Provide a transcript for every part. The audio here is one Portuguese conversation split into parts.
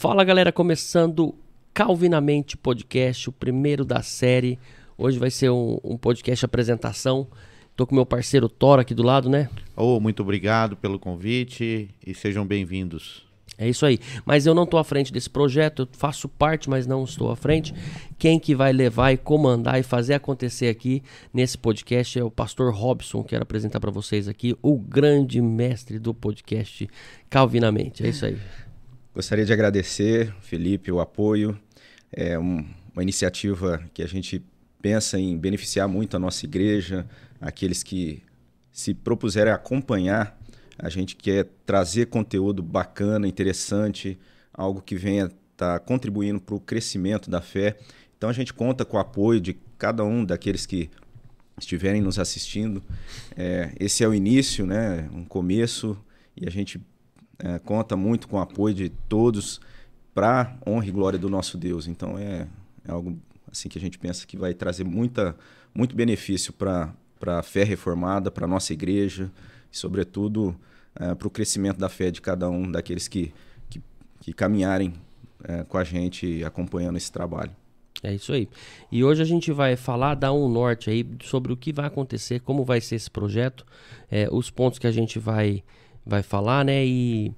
Fala galera, começando Calvinamente Podcast, o primeiro da série. Hoje vai ser um, um podcast apresentação. Tô com meu parceiro Thor aqui do lado, né? Oh, muito obrigado pelo convite e sejam bem-vindos. É isso aí. Mas eu não estou à frente desse projeto, eu faço parte, mas não estou à frente. Quem que vai levar e comandar e fazer acontecer aqui nesse podcast é o pastor Robson, quero apresentar para vocês aqui, o grande mestre do podcast Calvinamente. É isso aí. Gostaria de agradecer, Felipe, o apoio. É um, uma iniciativa que a gente pensa em beneficiar muito a nossa igreja, aqueles que se propuserem acompanhar a gente quer trazer conteúdo bacana, interessante, algo que venha estar tá contribuindo para o crescimento da fé. Então a gente conta com o apoio de cada um daqueles que estiverem nos assistindo. É, esse é o início, né? um começo, e a gente é, conta muito com o apoio de todos para honra e glória do nosso Deus. Então é, é, algo assim que a gente pensa que vai trazer muita, muito benefício para a fé reformada, para a nossa igreja, e sobretudo é, para o crescimento da fé de cada um daqueles que, que, que caminharem é, com a gente acompanhando esse trabalho. É isso aí. E hoje a gente vai falar, dar um norte aí sobre o que vai acontecer, como vai ser esse projeto, é, os pontos que a gente vai, vai falar, né? E,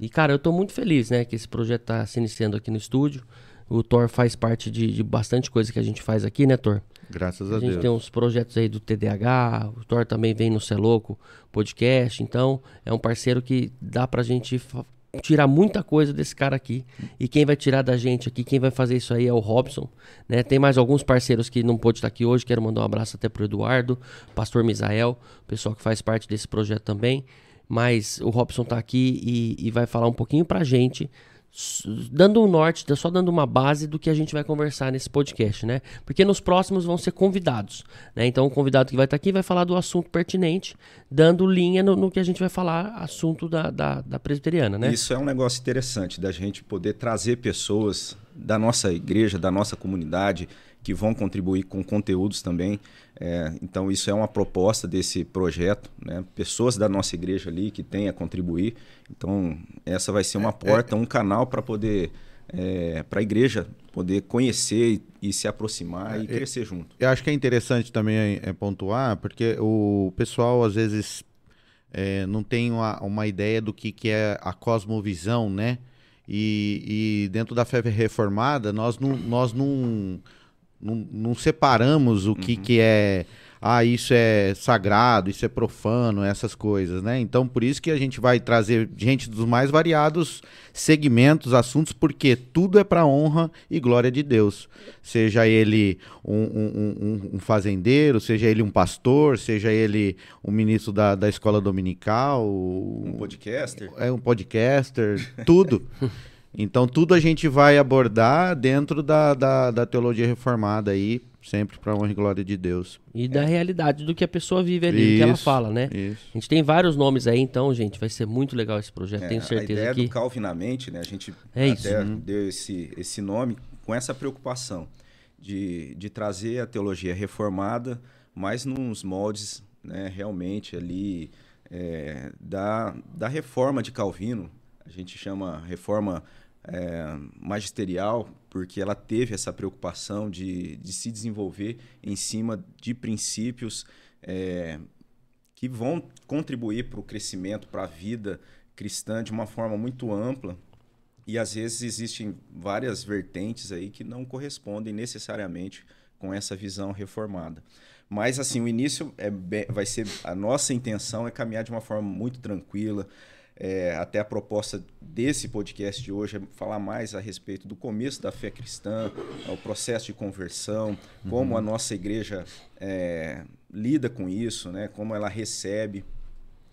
e, cara, eu estou muito feliz, né? Que esse projeto está se iniciando aqui no estúdio. O Thor faz parte de, de bastante coisa que a gente faz aqui, né, Thor? Graças a, a Deus. gente tem uns projetos aí do TDAH, o Thor também vem no Celoco podcast, então é um parceiro que dá pra gente tirar muita coisa desse cara aqui. E quem vai tirar da gente aqui, quem vai fazer isso aí é o Robson. Né? Tem mais alguns parceiros que não pôde estar aqui hoje. Quero mandar um abraço até pro Eduardo, pastor Misael, pessoal que faz parte desse projeto também. Mas o Robson tá aqui e, e vai falar um pouquinho pra gente dando um norte, só dando uma base do que a gente vai conversar nesse podcast, né? Porque nos próximos vão ser convidados, né? Então o convidado que vai estar aqui vai falar do assunto pertinente, dando linha no, no que a gente vai falar, assunto da, da, da, presbiteriana, né? Isso é um negócio interessante, da gente poder trazer pessoas da nossa igreja, da nossa comunidade, que vão contribuir com conteúdos também. É, então, isso é uma proposta desse projeto, né? pessoas da nossa igreja ali que têm a contribuir. Então, essa vai ser uma é, porta, é, um canal para poder, é, para a igreja poder conhecer e, e se aproximar e é, crescer junto. Eu acho que é interessante também é, pontuar, porque o pessoal às vezes não tem uma, uma ideia do que, que é a cosmovisão, né? E, e dentro da fé reformada, nós não, nós não não, não separamos o uhum. que, que é ah, isso é sagrado, isso é profano, essas coisas, né? Então, por isso que a gente vai trazer gente dos mais variados segmentos, assuntos, porque tudo é para honra e glória de Deus. Seja ele um, um, um, fazendeiro, seja ele um pastor, seja ele um ministro da, da escola dominical, um podcaster, é um podcaster, tudo. Então, tudo a gente vai abordar dentro da, da, da teologia reformada aí, sempre para honra e glória de Deus. E da realidade do que a pessoa vive ali, isso, que ela fala, né? Isso. A gente tem vários nomes aí, então, gente, vai ser muito legal esse projeto, é, tenho certeza a ideia que... do Calvinamente, né? A gente é até isso. deu esse, esse nome com essa preocupação de, de trazer a teologia reformada, mas nos moldes, né, realmente ali é, da, da reforma de Calvino. A gente chama reforma é, magisterial, porque ela teve essa preocupação de, de se desenvolver em cima de princípios é, que vão contribuir para o crescimento, para a vida cristã de uma forma muito ampla. E às vezes existem várias vertentes aí que não correspondem necessariamente com essa visão reformada. Mas assim, o início é, vai ser a nossa intenção é caminhar de uma forma muito tranquila, é, até a proposta desse podcast de hoje é falar mais a respeito do começo da fé cristã, o processo de conversão, como uhum. a nossa igreja é, lida com isso, né? como ela recebe.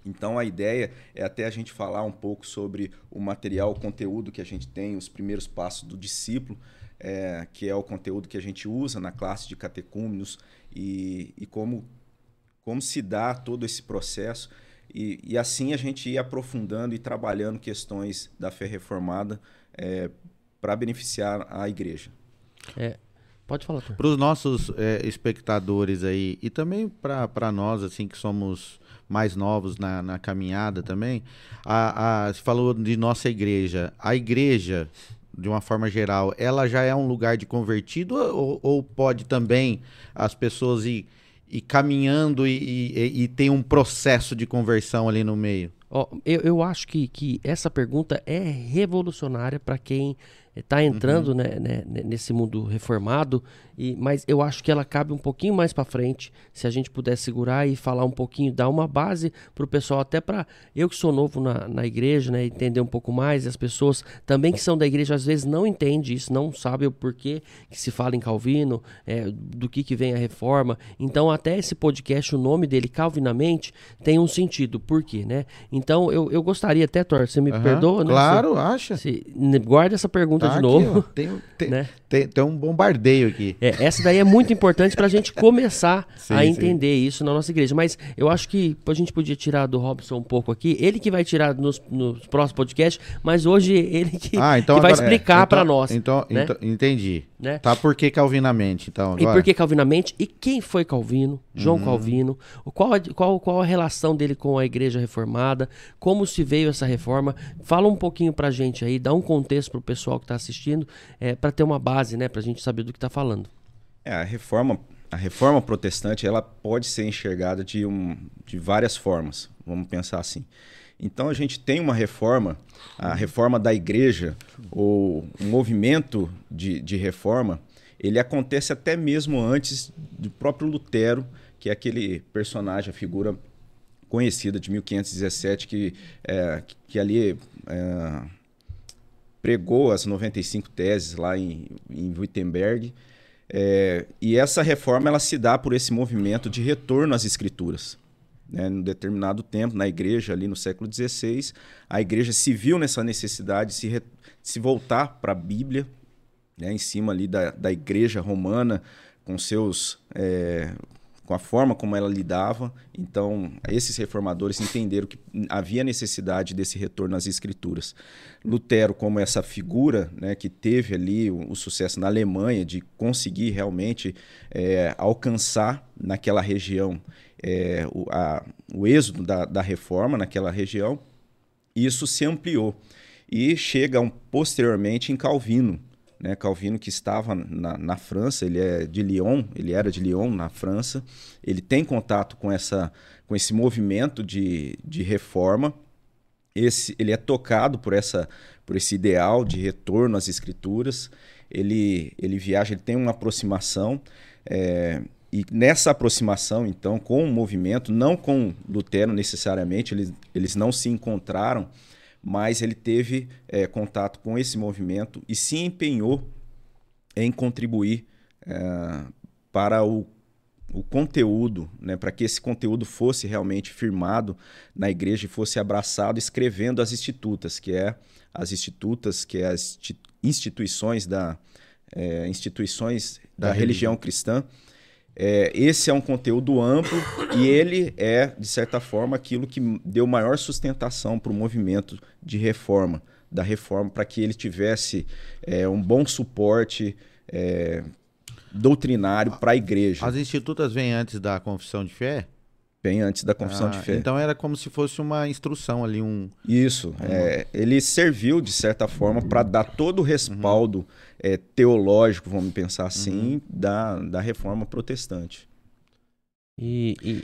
Então a ideia é até a gente falar um pouco sobre o material, o conteúdo que a gente tem, os primeiros passos do discípulo, é, que é o conteúdo que a gente usa na classe de catecúmenos e, e como, como se dá todo esse processo. E, e, assim a gente ia aprofundando e trabalhando questões da fé reformada é, para beneficiar a igreja. É, pode falar. Para os nossos é, espectadores aí e também para nós assim que somos mais novos na, na caminhada também, a, a, você falou de nossa igreja. A igreja de uma forma geral, ela já é um lugar de convertido ou, ou pode também as pessoas ir, ir caminhando e, e, e tem um processo de conversão ali no meio? Oh, eu, eu acho que, que essa pergunta é revolucionária para quem está entrando uhum. né, né, nesse mundo reformado, e, mas eu acho que ela cabe um pouquinho mais para frente, se a gente puder segurar e falar um pouquinho, dar uma base para o pessoal, até para eu que sou novo na, na igreja, né, entender um pouco mais, e as pessoas também que são da igreja às vezes não entendem isso, não sabem o porquê que se fala em Calvino, é, do que, que vem a reforma. Então, até esse podcast, o nome dele, Calvinamente, tem um sentido, por quê, né? Então, eu, eu gostaria até, Thor, você me uhum, perdoa, né? Claro, se, acha. Se, guarda essa pergunta tá de novo. tem, tem, né? tem, tem, um bombardeio aqui. É, essa daí é muito importante para a gente começar sim, a entender sim. isso na nossa igreja. Mas eu acho que a gente podia tirar do Robson um pouco aqui. Ele que vai tirar nos, nos próximos podcasts, mas hoje ele que, ah, então que vai explicar é, então, para nós. Então, né? então entendi. Né? Tá por que Calvinamente, então? Agora? E por que Calvinamente? E quem foi Calvino? João uhum. Calvino. Qual, qual, qual a relação dele com a igreja reformada? Como se veio essa reforma? Fala um pouquinho pra gente aí, dá um contexto pro pessoal que está assistindo, é, para ter uma base, né? Pra gente saber do que está falando. É, a reforma, a reforma protestante, ela pode ser enxergada de, um, de várias formas. Vamos pensar assim. Então a gente tem uma reforma, a reforma da igreja, ou um movimento de, de reforma, ele acontece até mesmo antes do próprio Lutero, que é aquele personagem, a figura conhecida de 1517, que, é, que ali é, pregou as 95 teses lá em, em Wittenberg. É, e essa reforma ela se dá por esse movimento de retorno às escrituras. Né? Em um determinado tempo, na igreja, ali no século XVI, a igreja se viu nessa necessidade de se, re... se voltar para a Bíblia, né? em cima ali da, da igreja romana, com seus é, com a forma como ela lidava. Então, esses reformadores entenderam que havia necessidade desse retorno às escrituras. Lutero, como essa figura né, que teve ali o, o, sucesso na Alemanha de conseguir realmente é, alcançar naquela região é, o, a, o êxodo da, da reforma naquela região, isso se ampliou. E chega um, posteriormente em Calvino, né? Calvino que estava na, na, França, ele é de Lyon, ele era de Lyon na França, ele tem contato com essa com esse movimento de, de reforma. Esse, ele é tocado por essa por esse ideal de retorno às escrituras. Ele ele viaja, ele tem uma aproximação é, e nessa aproximação, então, com o movimento, não com Lutero necessariamente, eles, eles não se encontraram, mas ele teve é, contato com esse movimento e se empenhou em contribuir é, para o, o conteúdo, né, para que esse conteúdo fosse realmente firmado na igreja e fosse abraçado, escrevendo as institutas, que é as institutas, que é as instituições da é, instituições da, da religião cristã é, esse é um conteúdo amplo e ele é, de certa forma, aquilo que deu maior sustentação para o movimento de reforma, da reforma, para que ele tivesse é, um bom suporte é, doutrinário para a igreja. As institutas vêm antes da confissão de fé? Bem antes da confissão ah, de fé. Então era como se fosse uma instrução ali, um. Isso. Um... É, ele serviu, de certa forma, para dar todo o respaldo uhum. é, teológico, vamos pensar assim, uhum. da, da reforma protestante. E, e,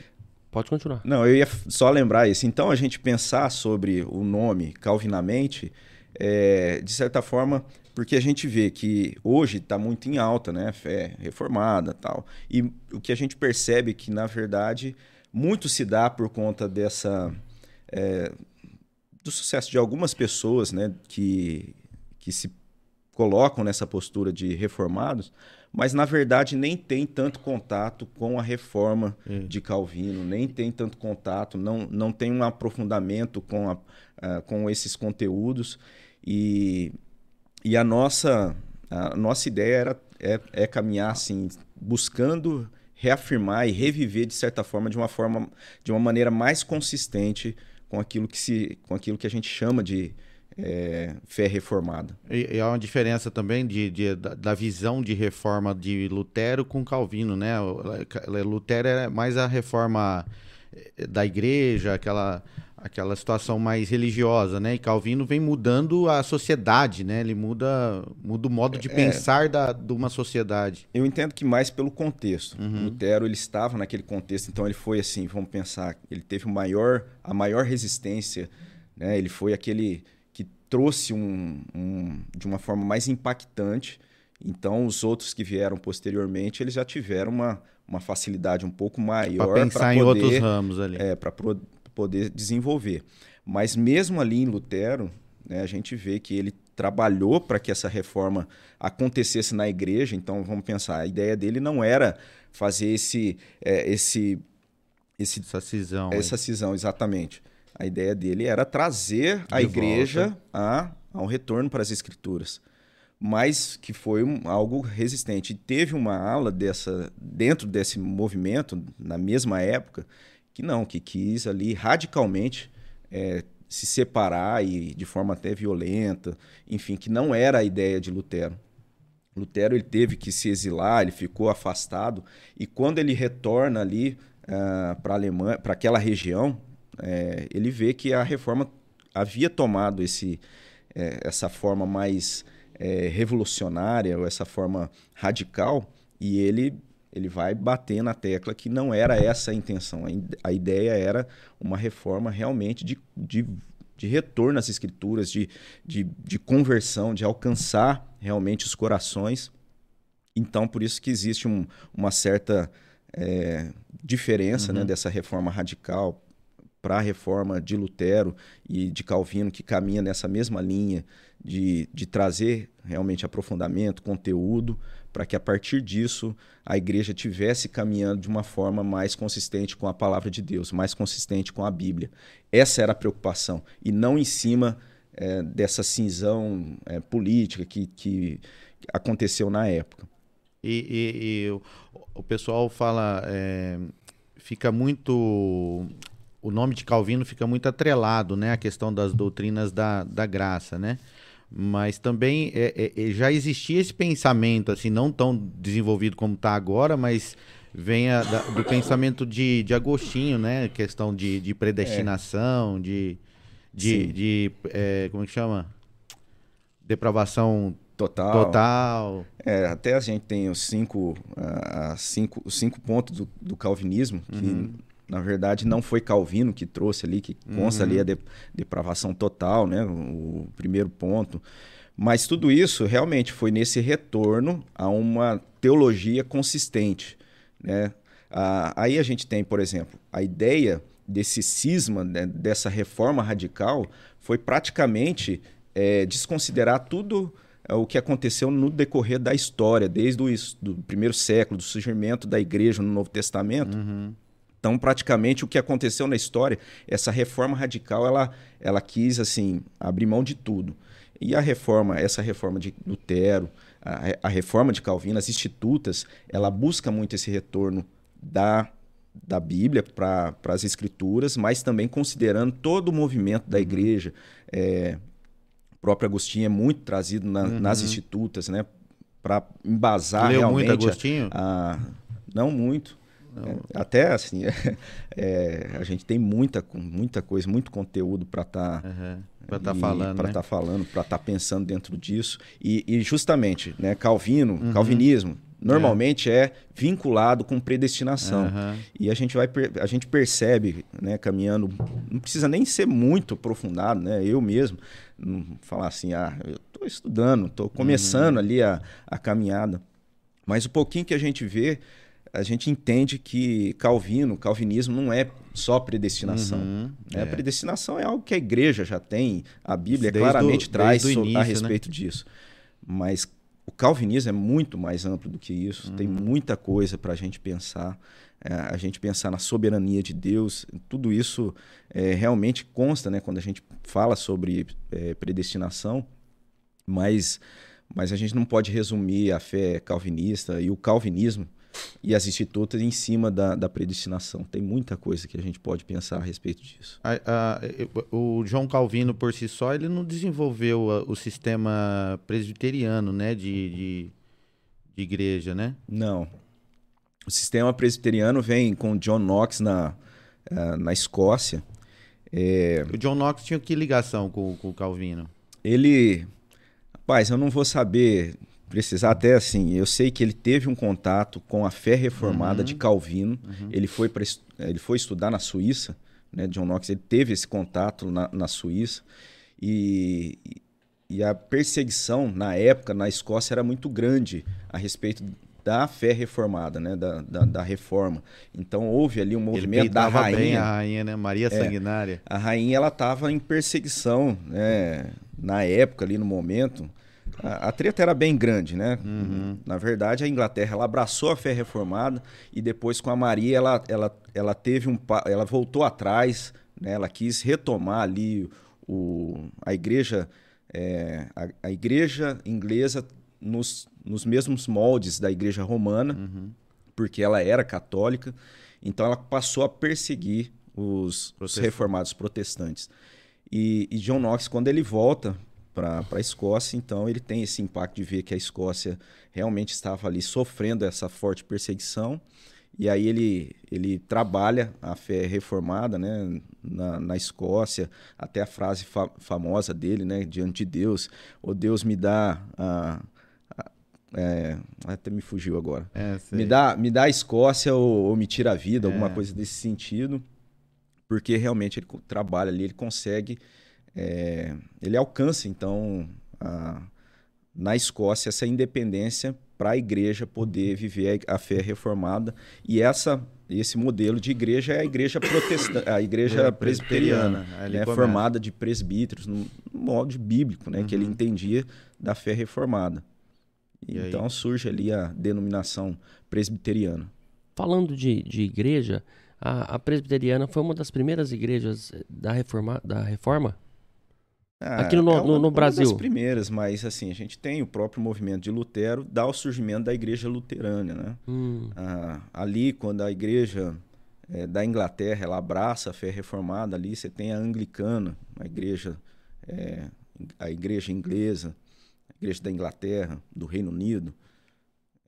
Pode continuar. Não, eu ia só lembrar isso. Então a gente pensar sobre o nome calvinamente, é, de certa forma, porque a gente vê que hoje está muito em alta, né? Fé reformada tal. E o que a gente percebe é que, na verdade muito se dá por conta dessa. É, do sucesso de algumas pessoas né, que, que se colocam nessa postura de reformados, mas na verdade nem tem tanto contato com a reforma é. de Calvino, nem tem tanto contato, não, não tem um aprofundamento com, a, com esses conteúdos. E, e a, nossa, a nossa ideia era, é, é caminhar assim, buscando reafirmar e reviver de certa forma de uma forma de uma maneira mais consistente com aquilo que se com aquilo que a gente chama de é, fé reformada. E, e há uma diferença também de, de da, visão de reforma de Lutero com Calvino, né? Lutero é mais a reforma eh, da igreja, aquela aquela situação mais religiosa, né? E Calvino vem mudando a sociedade, né? Ele muda, muda o modo de é, pensar da, de uma sociedade. Eu entendo que mais pelo contexto. Uhum. Lutero ele estava naquele contexto, então ele foi assim, vamos pensar, ele teve o maior, a maior resistência, né? Ele foi aquele que trouxe um, um de uma forma mais impactante. Então os outros que vieram posteriormente, eles já tiveram uma, uma facilidade um pouco maior para pensar poder, em outros ramos ali. É, para poder desenvolver. Mas mesmo ali em Lutero, né, a gente vê que ele trabalhou para que essa reforma acontecesse na igreja. Então vamos pensar, a ideia dele não era fazer esse é, esse esse essa cisão, essa cisão exatamente. A ideia dele era trazer a igreja a, a um retorno para as escrituras mas que foi um, algo resistente. E teve uma ala dessa dentro desse movimento na mesma época que não, que quis ali radicalmente é, se separar e de forma até violenta, enfim, que não era a ideia de Lutero. Lutero ele teve que se exilar, ele ficou afastado e quando ele retorna ali uh, para Alemanha, para aquela região, é, ele vê que a reforma havia tomado esse, é, essa forma mais é, revolucionária ou essa forma radical e ele ele vai bater na tecla que não era essa a intenção. A ideia era uma reforma realmente de, de, de retorno às escrituras, de, de, de conversão, de alcançar realmente os corações. Então, por isso que existe um, uma certa é, diferença né, uhum. né, dessa reforma radical para a reforma de Lutero e de Calvino, que caminha nessa mesma linha de, de trazer realmente aprofundamento, conteúdo, para que a partir disso a igreja tivesse caminhando de uma forma mais consistente com a palavra de Deus, mais consistente com a Bíblia. Essa era a preocupação, e não em cima é, dessa cinzão é, política que, que aconteceu na época. E, e, e o, pessoal fala, é, fica muito. O nome de Calvino fica muito atrelado, né? A questão das doutrinas da, da graça, né? Mas também é, é, é, já existia esse pensamento, assim, não tão desenvolvido como está agora, mas vem a, da, do pensamento de, de Agostinho, né? Questão de, de predestinação, é. de, de, de é, como é que chama? Depravação total. total. É, até a gente tem os cinco, uh, cinco, os cinco pontos do, do calvinismo, que uhum na verdade não foi Calvino que trouxe ali, que consta uhum. ali a de, depravação total, né? O primeiro ponto. Mas tudo isso realmente foi nesse retorno a uma teologia consistente, né? Ah, aí a gente tem, por exemplo, a ideia desse cisma, né, dessa reforma radical, foi praticamente é, desconsiderar tudo é, o que aconteceu no decorrer da história, desde o do primeiro século, do surgimento da igreja no Novo Testamento. Uhum então, praticamente o que aconteceu na história, essa reforma radical, ela, ela quis assim abrir mão de tudo. E a reforma, essa reforma de Lutero, a, a reforma de Calvino, as institutas, ela busca muito esse retorno da da Bíblia para as escrituras, mas também considerando todo o movimento da igreja. É, o próprio Agostinho é muito trazido na, uhum. nas institutas, né? Para embasar Leu realmente. Muito Agostinho? A, a, não muito. É, até assim, é, a gente tem muita, muita coisa, muito conteúdo para estar tá, uhum, para estar tá falando, para estar né? tá falando, para estar tá pensando dentro disso. E, e justamente, né, Calvino, uhum. calvinismo, normalmente é. é. vinculado com predestinação. Uhum. E a gente vai a gente percebe, né, caminhando, não precisa nem ser muito aprofundado, né? Eu mesmo não falar assim, ah, eu estou estudando, estou começando uhum. ali a, a caminhada. Mas o pouquinho que a gente vê, a gente entende que Calvino, calvinismo não é só predestinação. Uhum, né? é. A predestinação é algo que a igreja já tem, a Bíblia desde claramente traz início, a né? respeito né? disso. Mas o calvinismo é muito mais amplo do que isso, uhum. tem muita coisa para a gente pensar. É, a gente pensar na soberania de Deus, tudo isso é, realmente consta né, quando a gente fala sobre é, predestinação, mas, mas a gente não pode resumir a fé calvinista e o calvinismo e as institutas em cima da, da predestinação. Tem muita coisa que a gente pode pensar a respeito disso. A, a, o João Calvino, por si só, ele não desenvolveu o sistema presbiteriano né, de, de, de igreja, né? Não. O sistema presbiteriano vem com John Knox na, eh, na Escócia. É... O John Knox tinha que ligação com, com o Calvino? Ele. Rapaz, eu não vou saber precisar até assim. Eu sei que ele teve um contato com a fé reformada uhum. de Calvino. Uhum. Ele, foi pra, ele foi estudar na Suíça, né? John Knox ele teve esse contato na, na Suíça. E, e a perseguição na época na Escócia era muito grande a respeito da fé reformada, né, da, da, da reforma. Então houve ali um movimento da rainha. Bem a rainha, né, Maria é, Sanguinária. A rainha ela estava em perseguição, né, na época ali no momento. A, a treta era bem grande, né? Uhum. Na verdade, a Inglaterra ela abraçou a fé reformada e depois com a Maria ela, ela, ela teve um ela voltou atrás, né? Ela quis retomar ali o, a igreja é, a, a igreja inglesa nos nos mesmos moldes da Igreja Romana, uhum. porque ela era católica. Então ela passou a perseguir os, os reformados protestantes. E, e, John Knox, quando ele volta para a Escócia, então ele tem esse impacto de ver que a Escócia realmente estava ali sofrendo essa forte perseguição. E aí ele, ele trabalha a fé reformada né, na, na Escócia, até a frase fa famosa dele, né, diante de Deus, o oh, Deus me dá a, é, até me fugiu agora. É, me, dá, me dá a Escócia ou, ou me tira a vida, é. alguma coisa desse sentido. Porque realmente ele trabalha ali, ele consegue. É, ele alcança, então, a, na Escócia, essa independência para a igreja poder viver a, a, fé reformada. E essa, esse modelo de igreja é a igreja protestante, a igreja é, presbiteriana, né, formada de presbíteros, no, no modo bíblico, né, uhum. que ele uhum. entendia da fé reformada. E então aí? surge ali a denominação presbiteriana. Falando de, de igreja, a, a, presbiteriana foi uma das primeiras igrejas da reforma? Da reforma? Ah, Aqui no, é uma, no, no Brasil. Uma das primeiras, mas assim, a gente tem o próprio movimento de Lutero, dá o surgimento da igreja luterana, né? Hum. Ah, ali, quando a igreja é, da Inglaterra, ela abraça a fé reformada, ali você tem a anglicana, a igreja, é, a igreja inglesa, Igreja da Inglaterra, do Reino Unido.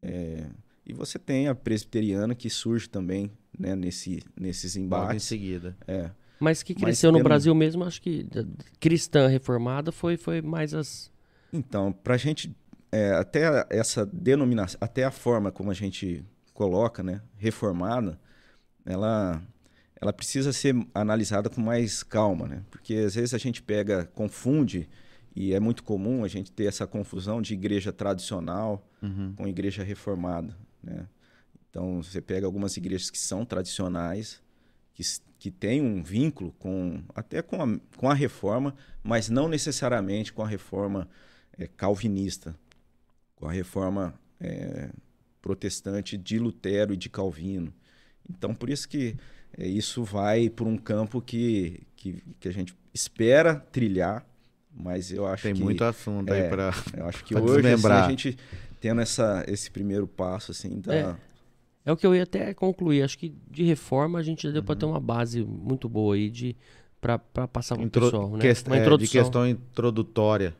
É, e você tem a presbiteriana que surge também né, nesse, nesses embates. Logo em seguida. É. Mas que cresceu Mas, no Brasil mesmo, acho que cristã reformada foi, foi mais as. Então, para a gente. É, até essa denominação, até a forma como a gente coloca, né, reformada, ela, ela precisa ser analisada com mais calma, né? Porque às vezes a gente pega, confunde e é muito comum a gente ter essa confusão de igreja tradicional uhum. com igreja reformada. Né? Então, você pega algumas igrejas que são tradicionais, que, que têm um vínculo com até com a, com a reforma, mas não necessariamente com a reforma é, calvinista, com a reforma é, protestante de Lutero e de Calvino. Então, por isso que é, isso vai por um campo que, que, que a gente espera trilhar, mas eu acho Tem que. Tem muito assunto é, aí para. Eu acho que hoje assim, a gente tendo essa, esse primeiro passo, assim, da. É. o que eu ia até concluir. Acho que de reforma a gente já deu uhum. para ter uma base muito boa aí de para passar para o Intro... pessoal, né? uma introdução. É, de questão introdutória.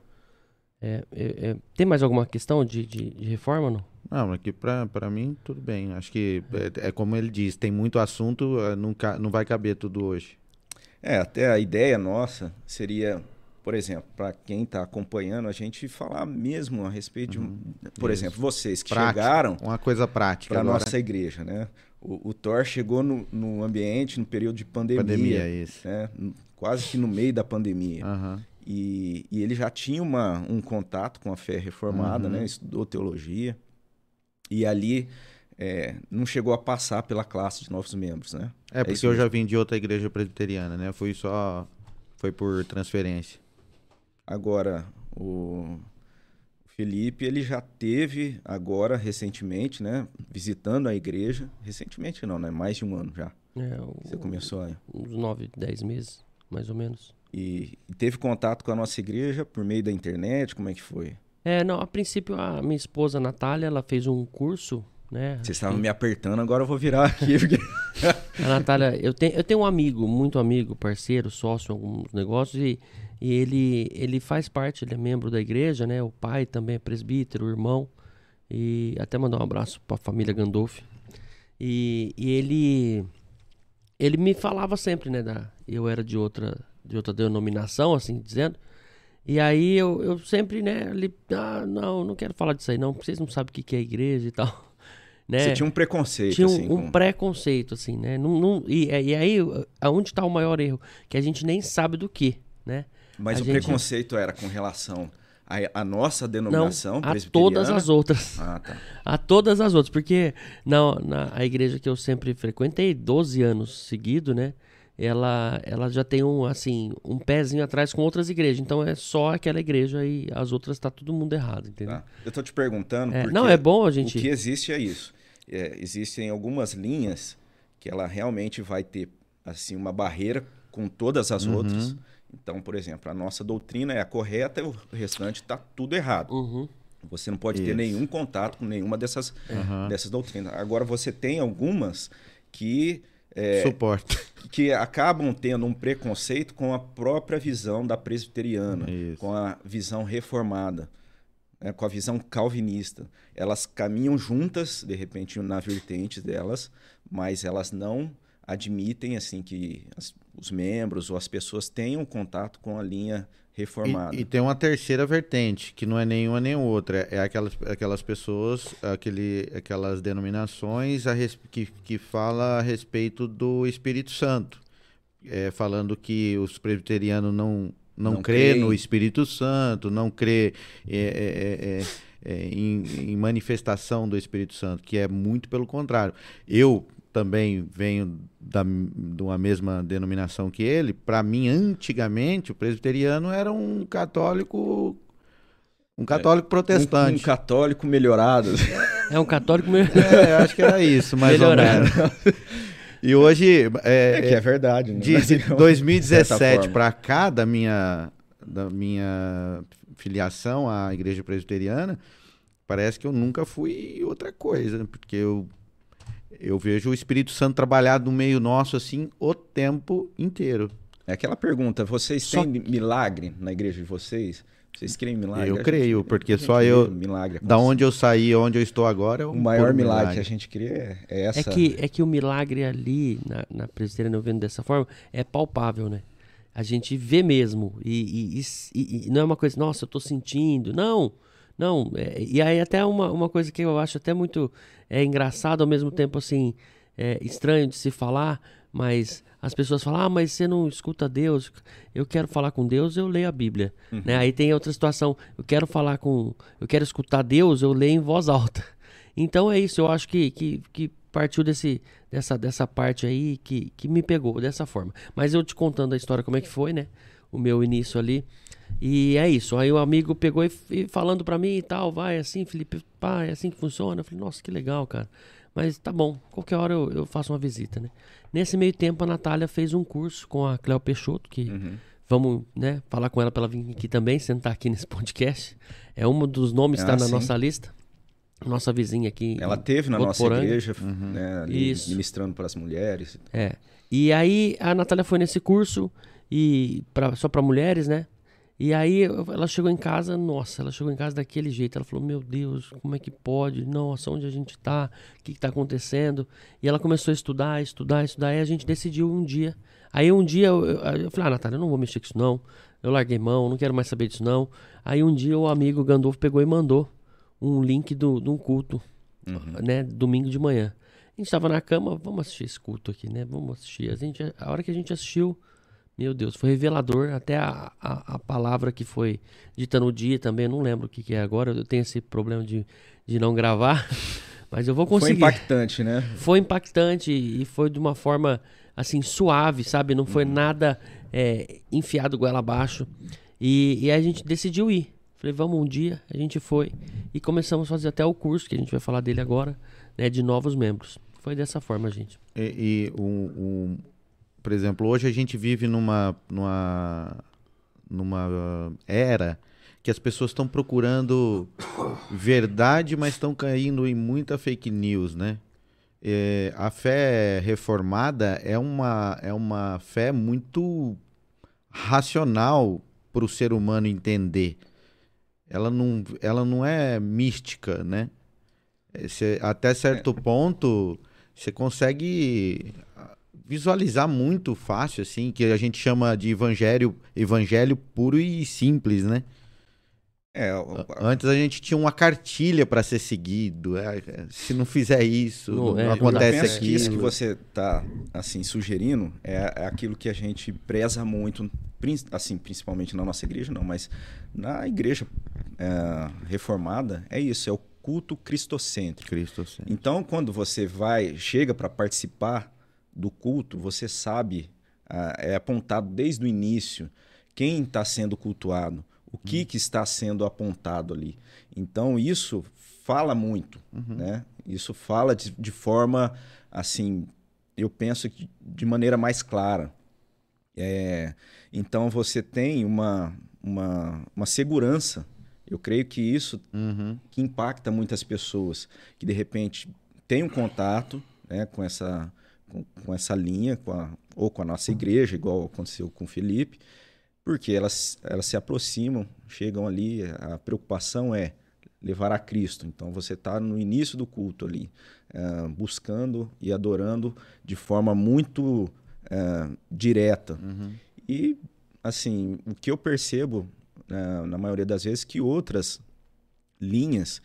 É, é, é, tem mais alguma questão de, de, de reforma não? Não, aqui para mim tudo bem. Acho que é, é, como ele diz, tem muito assunto, nunca, não vai caber tudo hoje. É, até a ideia nossa seria por exemplo, para quem está acompanhando, a gente falar mesmo a respeito uhum. de, por Isso. exemplo, vocês que Prático, chegaram uma coisa prática para nossa igreja, né? O, o Thor chegou no, no, ambiente no período de pandemia, pandemia isso. Né? quase que no meio da pandemia. Uhum. E, e, ele já tinha uma, um contato com a fé reformada, uhum. né? Estudou teologia e ali é, não chegou a passar pela classe de novos membros, né? É, porque é eu já vim de outra igreja presbiteriana, né? Fui só foi por transferência. Agora, o Felipe, ele já teve agora, recentemente, né? Visitando a igreja. Recentemente não, né? Mais de um ano já. É, o, Você começou aí. Uns nove, dez meses, mais ou menos. E, e, teve contato com a nossa igreja por meio da internet? Como é que foi? É, não, a princípio a minha esposa Natália, ela fez um curso, né? Vocês estavam que... me apertando, agora eu vou virar aqui. Porque... a Natália, eu tenho, eu tenho um amigo, muito amigo, parceiro, sócio em alguns negócios, e e ele, ele faz parte, ele é membro da igreja, né? O pai também é presbítero, o irmão. E até mandar um abraço para a família Gandolfi. E, e ele ele me falava sempre, né? Da, eu era de outra, de outra denominação, assim dizendo. E aí eu, eu sempre, né? Ele, ah, não, não quero falar disso aí, não. Vocês não sabem o que, que é igreja e tal. Né? Você tinha um preconceito, tinha um, assim, um com... preconceito, assim, né? Não, não, e, e aí, aonde está o maior erro? Que a gente nem sabe do que, né? Mas a o gente... preconceito era com relação a nossa denominação não, a todas as outras. Ah, tá. A todas as outras, porque na, na a igreja que eu sempre frequentei, 12 anos seguido, né? Ela, ela já tem um assim um pezinho atrás com outras igrejas. Então é só aquela igreja e as outras tá todo mundo errado, entendeu? Tá. Eu tô te perguntando. É, não, é bom a gente. O que existe é isso. É, existem algumas linhas que ela realmente vai ter assim uma barreira com todas as uhum. outras. Então, por exemplo, a nossa doutrina é a correta e o restante está tudo errado. Uhum. Você não pode Isso. ter nenhum contato com nenhuma dessas, uhum. dessas doutrinas. Agora, você tem algumas que. É, Suporte. Que acabam tendo um preconceito com a própria visão da presbiteriana, Isso. com a visão reformada, né, com a visão calvinista. Elas caminham juntas, de repente, na vertente delas, mas elas não admitem assim que as, os membros ou as pessoas tenham contato com a linha reformada. E, e, tem uma terceira vertente, que não é nenhuma nem outra. É aquelas, aquelas pessoas, aquele, aquelas denominações a res, que, que fala a respeito do Espírito Santo. É, falando que os presbiterianos não, não, não crê creem. no Espírito Santo, não crê é, é, é, é em, em manifestação do Espírito Santo, que é muito pelo contrário. Eu, também venho da, de uma mesma denominação que ele, para mim, antigamente, o presbiteriano era um católico. Um católico é, protestante. Um, um, católico melhorado. É um católico melhorado. É, acho que era isso, mais melhorado. ou menos. E hoje. É, é que é verdade, né? De 2017 para cá, da minha, da minha filiação à igreja presbiteriana, parece que eu nunca fui outra coisa, porque eu eu vejo o Espírito Santo trabalhar no meio nosso assim o tempo inteiro. É aquela pergunta, vocês só... têm milagre na igreja de vocês? Vocês creem em milagre? Eu creio, gente, porque só eu. Milagre da onde eu saí, onde eu estou agora. É um o maior milagre, milagre, que a gente crê é, é essa. É que, é que o milagre ali, na, na presbiteriana, vendo dessa forma, é palpável, né? A gente vê mesmo. E, e, e, e não é uma coisa, nossa, eu estou sentindo. Não. Não. É, e aí, até uma, uma coisa que eu acho até muito é engraçado, ao mesmo tempo assim, é estranho de se falar, mas as pessoas falam, ah, mas você não escuta Deus. Eu quero falar com Deus, eu leio a Bíblia. Uhum. Né? Aí tem outra situação, eu quero falar com. Eu quero escutar Deus, eu leio em voz alta. Então é isso, eu acho que, que, que partiu desse, dessa, dessa parte aí que, que me pegou dessa forma. Mas eu te contando a história, como é que foi, né? O meu início ali. E é isso. Aí o amigo pegou e, e falando para mim e tal, vai assim, Felipe, pá, é assim que funciona. Eu falei, nossa, que legal, cara. Mas tá bom, qualquer hora eu, eu faço uma visita, né? Nesse meio tempo, a Natália fez um curso com a Cléo Peixoto, que uhum. vamos, né, falar com ela para ela vir aqui também, sentar aqui nesse podcast. É um dos nomes que está ah, na sim. nossa lista. Nossa vizinha aqui. Ela teve na nossa igreja, uhum. né, Isso. ministrando para as mulheres. É. E aí a Natália foi nesse curso e pra, só para mulheres, né? E aí ela chegou em casa, nossa, ela chegou em casa daquele jeito. Ela falou: Meu Deus, como é que pode? Nossa, onde a gente tá? O que, que tá acontecendo? E ela começou a estudar, estudar, estudar. E a gente decidiu um dia. Aí um dia eu, eu, eu falei: Ah, Natália, eu não vou mexer com isso não. Eu larguei mão, não quero mais saber disso não. Aí um dia o amigo Gandolfo pegou e mandou um link do, de um culto, uhum. né? Domingo de manhã. A gente tava na cama, vamos assistir esse culto aqui, né? Vamos assistir. A, gente, a hora que a gente assistiu meu Deus, foi revelador. Até a, a, a, palavra que foi dita no dia também, não lembro o que, que é agora. Eu tenho esse problema de, de não gravar, mas eu vou conseguir. Foi impactante, né? Foi impactante e foi de uma forma assim suave, sabe? Não foi uhum. nada é, enfiado goela abaixo. E, e a gente decidiu ir. Falei, vamos um dia. A gente foi e começamos a fazer até o curso, que a gente vai falar dele agora, né? De novos membros. Foi dessa forma, gente. E, e um, um por exemplo, hoje a gente vive numa, numa, numa era que as pessoas estão procurando verdade, mas estão caindo em muita fake news, né? É, a fé reformada é uma, é uma fé muito racional para o ser humano entender. Ela não, ela não é mística, né? Cê, até certo é. ponto, você consegue visualizar muito fácil, assim, que a gente chama de evangelho, evangelho puro e simples, né? É, Antes a gente tinha uma cartilha para ser seguido. É, é, se não fizer isso, não, não é, acontece aquilo. isso que você está assim sugerindo é, é, aquilo que a gente preza muito, assim principalmente na nossa igreja, não, mas na igreja é, reformada é isso, é o culto cristocêntrico. cristocêntrico. Então, quando você vai chega para participar do culto, você sabe ah, é apontado desde o início quem está sendo cultuado o que, uhum. que está sendo apontado ali. Então, isso fala muito, uhum. né? Isso fala de, de, forma, assim, eu penso que de maneira mais clara. É, então, você tem uma, uma, uma segurança. Eu creio que isso uhum. que impacta muitas pessoas, que de repente tem um contato né, com, essa, com, com essa linha, com a, ou com a nossa igreja, igual aconteceu com o Felipe, porque elas, elas se aproximam, chegam ali, a preocupação é levar a Cristo. Então você está no início do culto ali, uh, buscando e adorando de forma muito uh, direta. Uhum. E, assim, o que eu percebo, uh, na maioria das vezes, que outras linhas,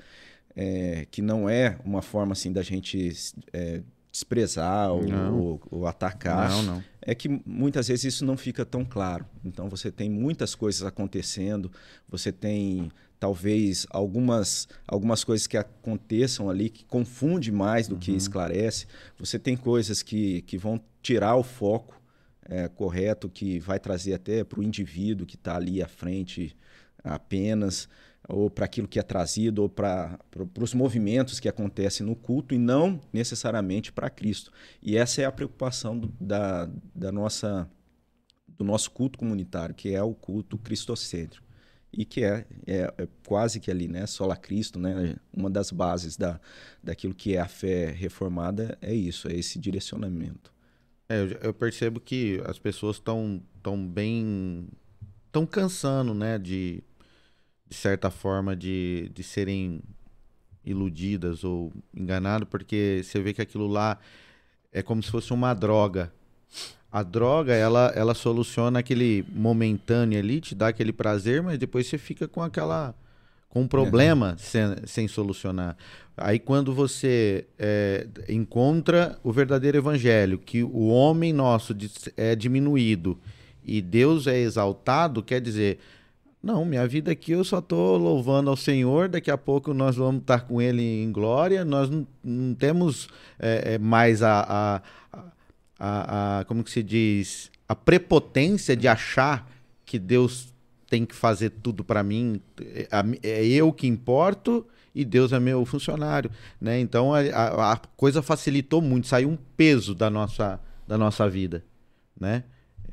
é, que não é uma forma assim da gente é, desprezar ou, ou, atacar. Não, não. É que muitas vezes isso não fica tão claro. Então você tem muitas coisas acontecendo, você tem talvez algumas, algumas coisas que aconteçam ali que confunde mais do uhum. que esclarece. Você tem coisas que, que vão tirar o foco é, correto, que vai trazer até para o indivíduo que está ali à frente apenas ou para aquilo que é trazido, ou para os movimentos que acontecem no culto, e não necessariamente para Cristo. E essa é a preocupação do, da, da nossa, do nosso culto comunitário, que é o culto cristocêntrico. E que é, é, é quase que ali, né? Sola Cristo, né? Uma das bases da, daquilo que é a fé reformada é isso, é esse direcionamento. É, eu, percebo que as pessoas estão tão bem. estão cansando, né? De de certa forma, de, de serem iludidas ou enganadas, porque você vê que aquilo lá é como se fosse uma droga. A droga, ela, ela soluciona aquele momentâneo ali, te dá aquele prazer, mas depois você fica com aquela com um problema é. sem, sem solucionar. Aí quando você é, encontra o verdadeiro evangelho, que o homem nosso é diminuído e Deus é exaltado, quer dizer, não, minha vida aqui eu só estou louvando ao Senhor. Daqui a pouco nós vamos estar com Ele em glória. Nós não, não temos é, é, mais a, a, a, a, como que se diz, a prepotência de achar que Deus tem que fazer tudo para mim. É, é, eu que importo e Deus é meu funcionário, né? Então a, a, coisa facilitou muito, saiu um peso da nossa, da nossa vida, né?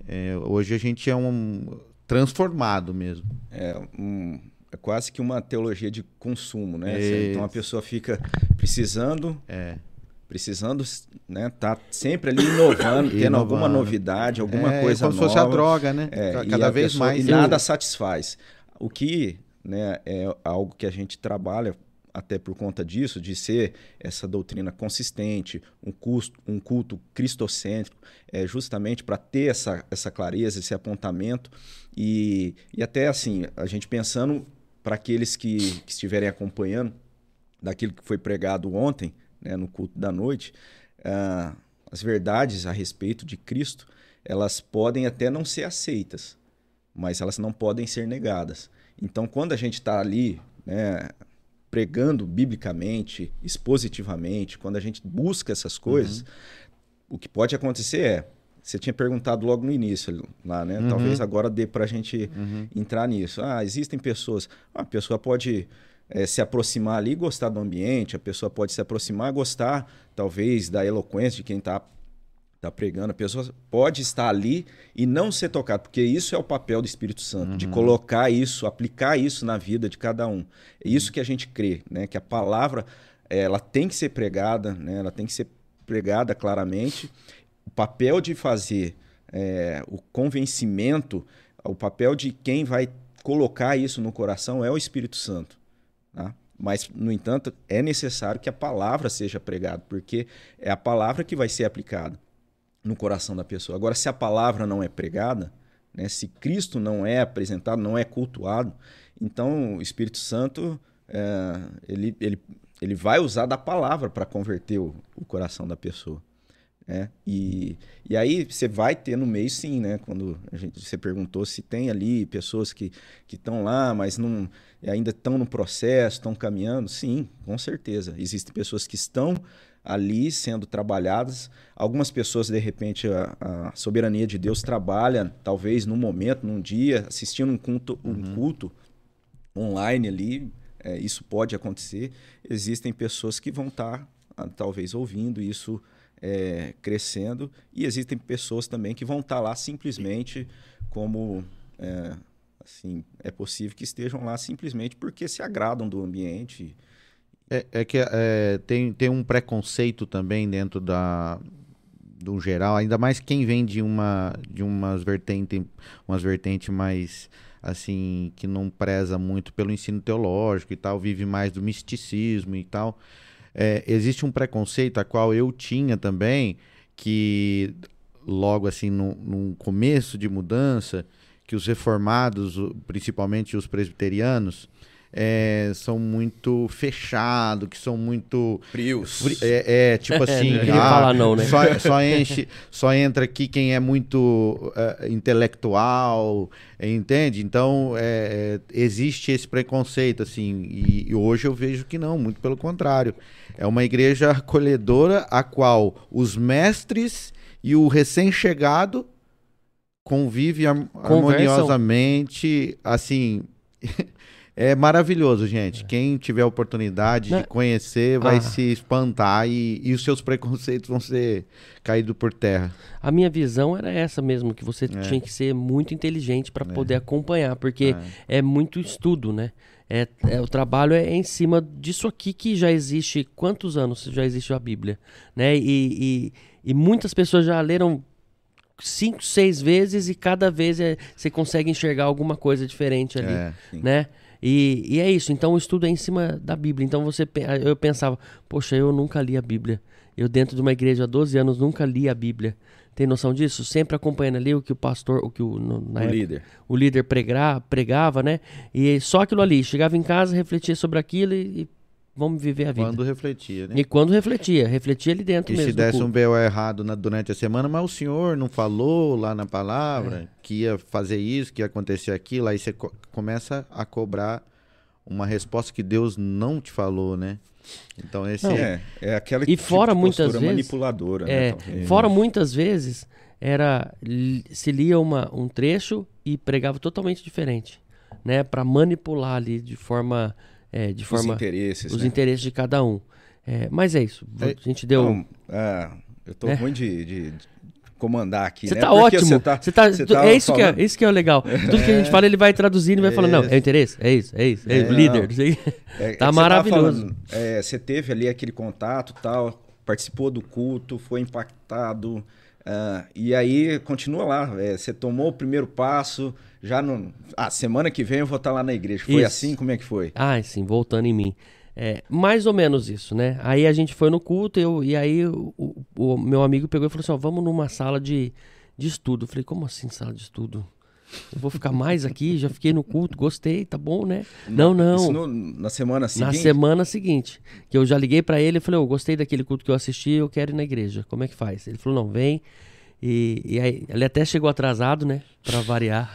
É, hoje a gente é um transformado mesmo. É, um, é quase que uma teologia de consumo, né? Então a pessoa fica precisando, é. precisando, né? Tá sempre ali inovando, tendo alguma novidade, alguma é, coisa como nova. Como se fosse a droga, né? É, Cada vez pessoa, mais. E nada satisfaz. O que né, é algo que a gente trabalha até por conta disso, de ser essa doutrina consistente, um, custo, um culto cristocêntrico, é justamente para ter essa, essa clareza, esse apontamento e, e até assim, a gente pensando para aqueles que, que estiverem acompanhando daquilo que foi pregado ontem, né, no culto da noite, uh, as verdades a respeito de Cristo, elas podem até não ser aceitas, mas elas não podem ser negadas. Então, quando a gente está ali, né, pregando biblicamente, expositivamente, quando a gente busca essas coisas, uhum. o que pode acontecer é, você tinha perguntado logo no início lá, né? Uhum. Talvez agora dê para a gente uhum. entrar nisso. Ah, existem pessoas. Ah, a pessoa pode é, se aproximar ali e gostar do ambiente, a pessoa pode se aproximar e gostar, talvez, da eloquência de quem está está pregando, a pessoa pode estar ali e não ser tocada, porque isso é o papel do Espírito Santo, uhum. de colocar isso, aplicar isso na vida de cada um. É isso que a gente crê, né? que a palavra ela tem que ser pregada, né? ela tem que ser pregada claramente. O papel de fazer é, o convencimento, o papel de quem vai colocar isso no coração é o Espírito Santo. Tá? Mas, no entanto, é necessário que a palavra seja pregada, porque é a palavra que vai ser aplicada. No coração da pessoa. Agora, se a palavra não é pregada, né, se Cristo não é apresentado, não é cultuado, então o Espírito Santo é, ele, ele, ele vai usar da palavra para converter o, o, coração da pessoa. Né? E, e aí você vai ter no meio sim, né? Quando a gente, você perguntou se tem ali pessoas que estão lá, mas não ainda estão no processo, estão caminhando, sim, com certeza. Existem pessoas que estão ali sendo trabalhadas. Algumas pessoas, de repente, a, a, soberania de Deus trabalha, talvez num momento, num dia, assistindo um culto, um uhum. culto online ali. É, isso pode acontecer. Existem pessoas que vão estar, tá, talvez, ouvindo isso é, crescendo, e existem pessoas também que vão estar tá lá simplesmente como. É, assim, é possível que estejam lá simplesmente porque se agradam do ambiente é, é que é, tem, tem um preconceito também dentro da do geral, ainda mais quem vem de uma de umas vertentes umas vertentes mais assim que não preza muito pelo ensino teológico e tal, vive mais do misticismo e tal. É, existe um preconceito a qual eu tinha também que logo assim no, no começo de mudança que os reformados, principalmente os presbiterianos, é, são muito fechados, que são muito. Frios. É, é, tipo assim. não ah, falar não, né? Só, só, enche, só entra aqui quem é muito uh, intelectual, entende? Então, é, é, existe esse preconceito, assim. E, e hoje eu vejo que não, muito pelo contrário. É uma igreja acolhedora a qual os mestres e o recém-chegado convivem harmoniosamente, assim. É maravilhoso, gente. É. Quem tiver a oportunidade de conhecer vai ah. se espantar e, e, os seus preconceitos vão ser caídos por terra. A minha visão era essa mesmo, que você é. tinha que ser muito inteligente para é. poder acompanhar, porque é. é. muito estudo, né? É, é, o trabalho é em cima disso aqui que já existe. Quantos anos já existe a Bíblia? Né? E, e, e muitas pessoas já leram cinco, seis vezes e cada vez é, você consegue enxergar alguma coisa diferente ali, é, né? E, e é isso. Então o estudo é em cima da Bíblia. Então você, eu pensava, poxa, eu nunca li a Bíblia. Eu dentro de uma igreja há 12 anos nunca li a Bíblia. Tem noção disso? Sempre acompanhando ali o que o pastor, o que o, no, o época, líder, o líder pregar, pregava, né? E só aquilo ali. Chegava em casa, refletia sobre aquilo e, e vamos viver a vida. Quando refletia, né? E quando refletia, refletia ali dentro e mesmo. se desse um BO errado na, durante a semana, mas o senhor não falou lá na palavra é. que ia fazer isso, que ia acontecer aquilo, aí você co começa a cobrar uma resposta que Deus não te falou, né? Então esse não, é, é aquela e fora tipo muitas vezes manipuladora, né, é, né, Fora muitas vezes era se lia uma, um trecho e pregava totalmente diferente, né? Para manipular ali de forma é, de os forma interesses, os né? interesses de cada um. É, mas é isso. É, a gente deu. Não, é, eu tô ruim de, de, comandar aqui. Você né? tá ótimo. Você tá, você tá, tá é, isso que é, isso que é o legal. Tudo que a gente fala, ele vai traduzindo e vai falando, não, é o interesse, é isso, é isso, é, é líder. É, tá maravilhoso. Falando, é, você teve ali aquele contato tal, participou do culto, foi impactado. Uh, e aí continua lá. É, você tomou o primeiro passo, já no. Ah, semana que vem eu vou estar lá na igreja. Foi isso. assim? Como é que foi? Ah, sim, voltando em mim. É, mais ou menos isso, né? Aí a gente foi no culto eu, e aí o, o, o meu amigo pegou e falou assim: ó, vamos numa sala de, de estudo. Eu falei: como assim sala de estudo? Eu vou ficar mais aqui, já fiquei no culto, gostei, tá bom, né? Não, não. No, na semana seguinte? Na semana seguinte. Que eu já liguei para ele e falei, eu gostei daquele culto que eu assisti, eu quero ir na igreja. Como é que faz? Ele falou, não, vem. E, e aí, ele até chegou atrasado, né? Pra variar.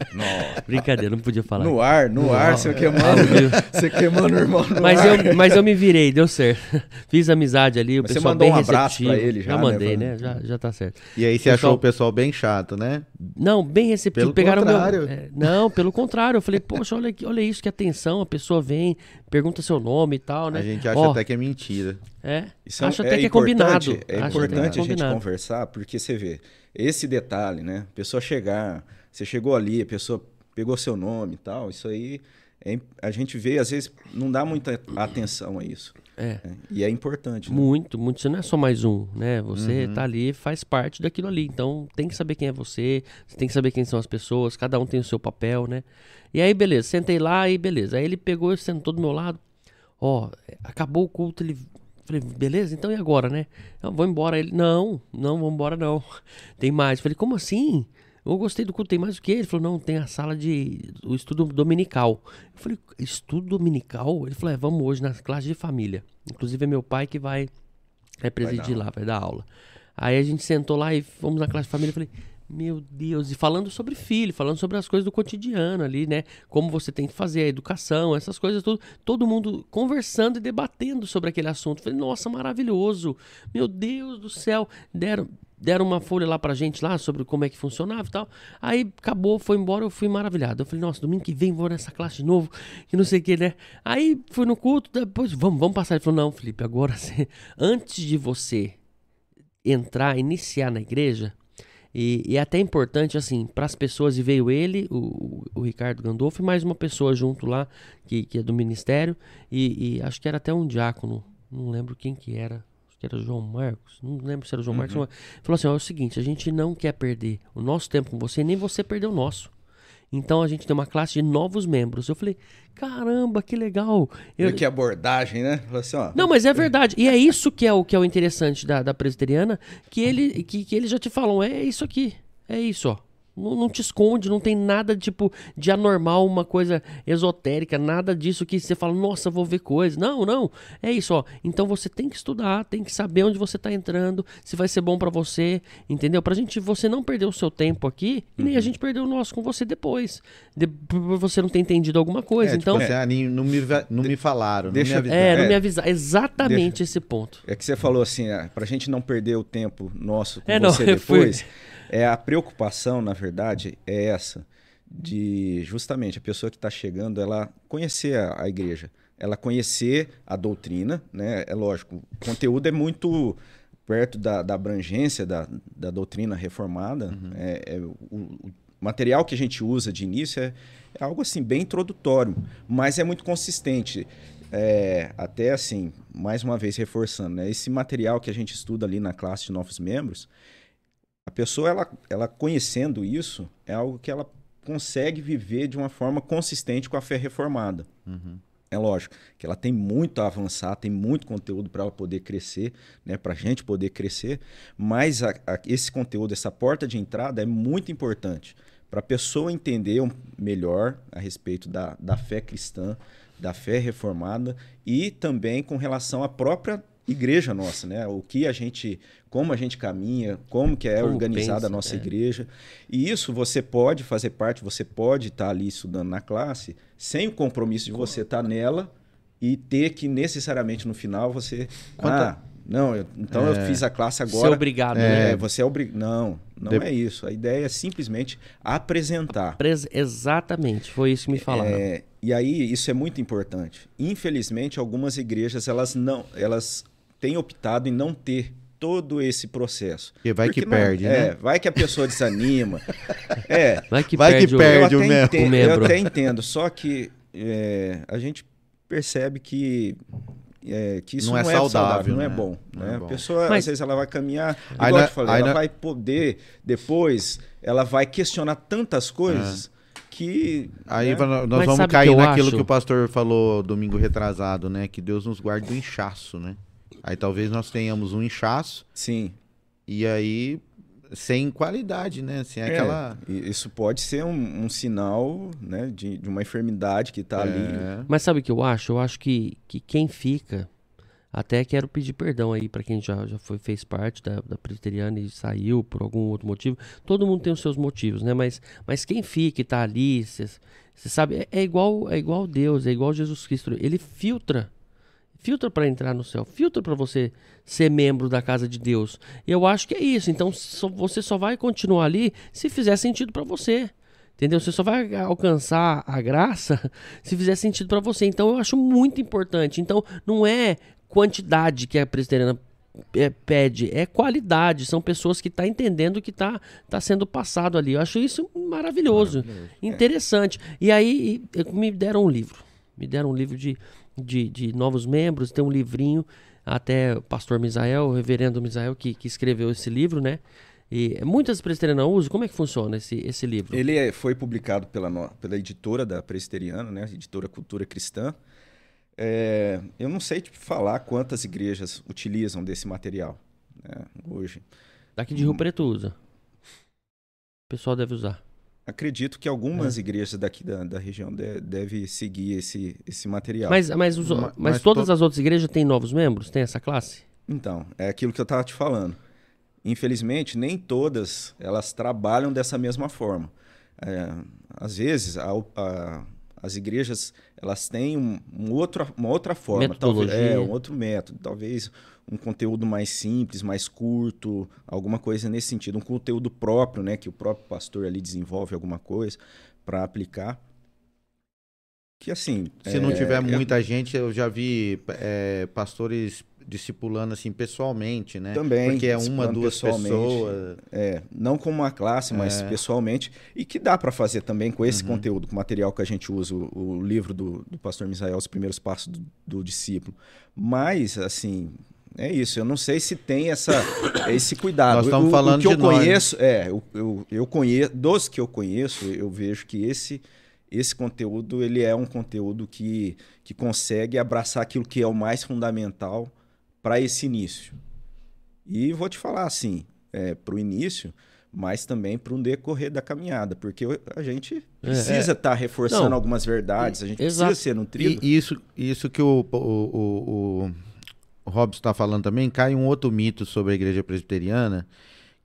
Brincadeira, não podia falar. No ar, no, no ar, você queimando, você queimando o irmão no mas ar. Eu, mas eu me virei, deu certo. Fiz amizade ali, o mas pessoal bem um receptivo. Pra ele já, já mandei, né? né? Já, já tá certo. E aí você pessoal... achou o pessoal bem chato, né? Não, bem receptivo. Pelo Pegaram contrário. Meu... É, não, pelo contrário. Eu falei, poxa, olha, olha isso, que atenção. A pessoa vem, pergunta seu nome e tal, né? A gente acha até que é mentira. É, Isso é acho é, até que é combinado. É importante a gente conversar, porque você vê, esse detalhe, né? A pessoa chegar, você chegou ali, a pessoa pegou seu nome e tal, isso aí é, a gente vê, às vezes, não dá muita atenção a isso. É. Né? E é importante. Né? Muito, muito. Você não é só mais um, né? Você uhum. tá ali faz parte daquilo ali. Então tem que saber quem é você, você tem que saber quem são as pessoas, cada um tem o seu papel, né? E aí, beleza, sentei lá e beleza. Aí ele pegou sentou do meu lado. Ó, acabou o culto, ele Falei, beleza, então e agora, né? Eu vou embora. Ele, não, não, vou embora não. Tem mais. Falei, como assim? Eu gostei do culto, tem mais o que? Ele falou, não, tem a sala de. o estudo dominical. Eu falei, estudo dominical? Ele falou, é, vamos hoje na classe de família. Inclusive é meu pai que vai, vai presidir vai lá, vai dar aula. Aí a gente sentou lá e fomos na classe de família. Eu falei, meu Deus, e falando sobre filho, falando sobre as coisas do cotidiano ali, né? Como você tem que fazer a educação, essas coisas tudo. Todo mundo conversando e debatendo sobre aquele assunto. Falei, nossa, maravilhoso. Meu Deus do céu. Deram, deram uma folha lá pra gente lá sobre como é que funcionava e tal. Aí acabou, foi embora, eu fui maravilhado. Eu falei, nossa, domingo que vem vou nessa classe de novo, que não sei o que, né? Aí fui no culto, depois, vamos, vamos passar. Ele falou, não, Felipe, agora, antes de você entrar, iniciar na igreja, e, e, é até importante, assim, para as pessoas, e veio ele, o, o, Ricardo Gandolfo, e mais uma pessoa junto lá, que, que é do ministério, e, e, acho que era até um diácono, não lembro quem que era, acho que era João Marcos, não lembro se era João uhum. Marcos, falou assim, ó, é o seguinte, a gente não quer perder o nosso tempo com você, nem você perder o nosso. Então a gente tem uma classe de novos membros. Eu falei, caramba, que legal. Eu... que abordagem, né? Assim, ó. Não, mas é verdade. E é isso que é o que é o interessante da, da presbiteriana, que, ele, que, que eles já te falam, é isso aqui. É isso, ó. Não, não, te esconde, não tem nada tipo de anormal, uma coisa esotérica, nada disso que você fala, nossa, vou ver coisa. Não, não. É isso, ó. Então você tem que estudar, tem que saber onde você tá entrando, se vai ser bom para você, entendeu? Pra gente, você não perder o seu tempo aqui e nem a uhum. gente perder o nosso com você depois. De, você não ter entendido alguma coisa. É, tipo então. Tipo, assim, não, me, não me falaram, deixa, não me avisaram. É, não me avisaram. Exatamente deixa, esse ponto. É que você falou assim, é, pra gente não perder o tempo nosso com é, você não, depois. É a preocupação, na verdade, é essa de justamente a pessoa que está chegando, ela conhecer a, a, igreja, ela conhecer a doutrina, né? É lógico, o conteúdo é muito perto da, da abrangência da, da doutrina reformada. Uhum. É, é o, o, material que a gente usa de início é, é algo assim bem introdutório, mas é muito consistente. É, até assim, mais uma vez reforçando, né? esse material que a gente estuda ali na classe de novos membros, a pessoa, ela, ela conhecendo isso, é algo que ela consegue viver de uma forma consistente com a fé reformada. Uhum. É lógico que ela tem muito a avançar, tem muito conteúdo para ela poder crescer, né, para a gente poder crescer, mas a, a, esse conteúdo, essa porta de entrada é muito importante para a pessoa entender melhor a respeito da, da fé cristã, da fé reformada e também com relação à própria igreja nossa, né? O que a gente, como a gente caminha, como que é como organizada pensa, a nossa é. igreja. E isso você pode fazer parte, você pode estar ali estudando na classe, sem o compromisso de você estar nela e ter que necessariamente no final você ah, não, eu, então é. eu fiz a classe agora. Ser obrigado, é, né? Você é obrigado. Não, não de... é isso. A ideia é simplesmente apresentar. Apres... Exatamente, foi isso que me falaram. É, e aí isso é muito importante. Infelizmente, algumas igrejas elas não, elas tem optado em não ter todo esse processo. E vai Porque que não, perde, é, né? Vai que a pessoa desanima. é, vai que vai perde, que perde o, o, entendo, o membro. Eu até entendo, só que é, a gente percebe que é, que isso não, é não é, saudável, saudável, não é né? bom. Não né? é bom. A pessoa, Mas... às vezes, ela vai caminhar, igual eu te falei, ela vai poder, depois, ela vai questionar tantas coisas é. que... Aí né? nós Mas vamos cair naquilo acho? que o pastor falou domingo retrasado, né? Que Deus nos guarde do inchaço, né? Aí talvez nós tenhamos um inchaço. Sim. E aí sem qualidade, né? Sem é, aquela. Isso pode ser um, um sinal né, de, de, uma enfermidade que está é. ali. Mas sabe o que eu acho? Eu acho que, que quem fica. Até quero pedir perdão aí para quem já, já foi, fez parte da, da presbiteriana e saiu por algum outro motivo. Todo mundo tem os seus motivos, né? Mas, mas quem fica e tá ali, você sabe, é, é, igual é igual Deus, é igual Jesus Cristo. Ele filtra filtra para entrar no céu, filtra para você ser membro da casa de Deus. Eu acho que é isso. Então você só vai continuar ali se fizer sentido para você. Entendeu? Você só vai alcançar a graça se fizer sentido para você. Então eu acho muito importante. Então não é quantidade que a presbiteriana é, pede, é qualidade. São pessoas que estão tá entendendo o que está tá sendo passado ali. Eu acho isso maravilhoso, maravilhoso. interessante. E aí me deram um livro. Me deram um livro de de, de novos membros, tem um livrinho, até o pastor Misael, o reverendo Misael, que, que escreveu esse livro, né? E muitas presbiterianas usam, como é que funciona esse, esse livro? Ele é, foi publicado pela, pela editora da presbiteriana, né? Editora Cultura Cristã. É, eu não sei te falar quantas igrejas utilizam desse material né, hoje. Daqui de Rio Preto usa. O pessoal deve usar. Acredito que algumas é. igrejas daqui da, da região devem deve seguir esse, esse material. Mas, mas, os, mas, mas todas to... as outras igrejas têm novos membros? Tem essa classe? Então, é aquilo que eu estava te falando. Infelizmente, nem todas elas trabalham dessa mesma forma. É, às vezes, a, a, as igrejas elas têm um, um outro, uma outra forma, talvez, é um outro método, talvez um conteúdo mais simples, mais curto, alguma coisa nesse sentido, um conteúdo próprio, né, que o próprio pastor ali desenvolve alguma coisa para aplicar. Que assim, se é, não tiver muita gente, eu já vi é, pastores discipulando assim pessoalmente, né? Também. Porque é uma, duas pessoas. É, não como uma classe, mas é. pessoalmente. E que dá para fazer também com esse uhum. conteúdo, com o material que a gente usa, o, o livro do, do pastor Misael, Os Primeiros Passos do, do Discípulo. Mas, assim, é isso. Eu não sei se tem essa, esse cuidado. Nós estamos o, falando o que eu conheço, nós. é, eu, eu, eu, conheço, dos que eu conheço, eu vejo que esse esse conteúdo ele é um conteúdo que, que consegue abraçar aquilo que é o mais fundamental para esse início. E vou te falar assim, é, para o início, mas também para um decorrer da caminhada, porque a gente precisa estar é. tá reforçando Não, algumas verdades, a gente exato. precisa ser nutrido. E isso, isso que o, o, o, o Robson está falando também, cai um outro mito sobre a igreja presbiteriana,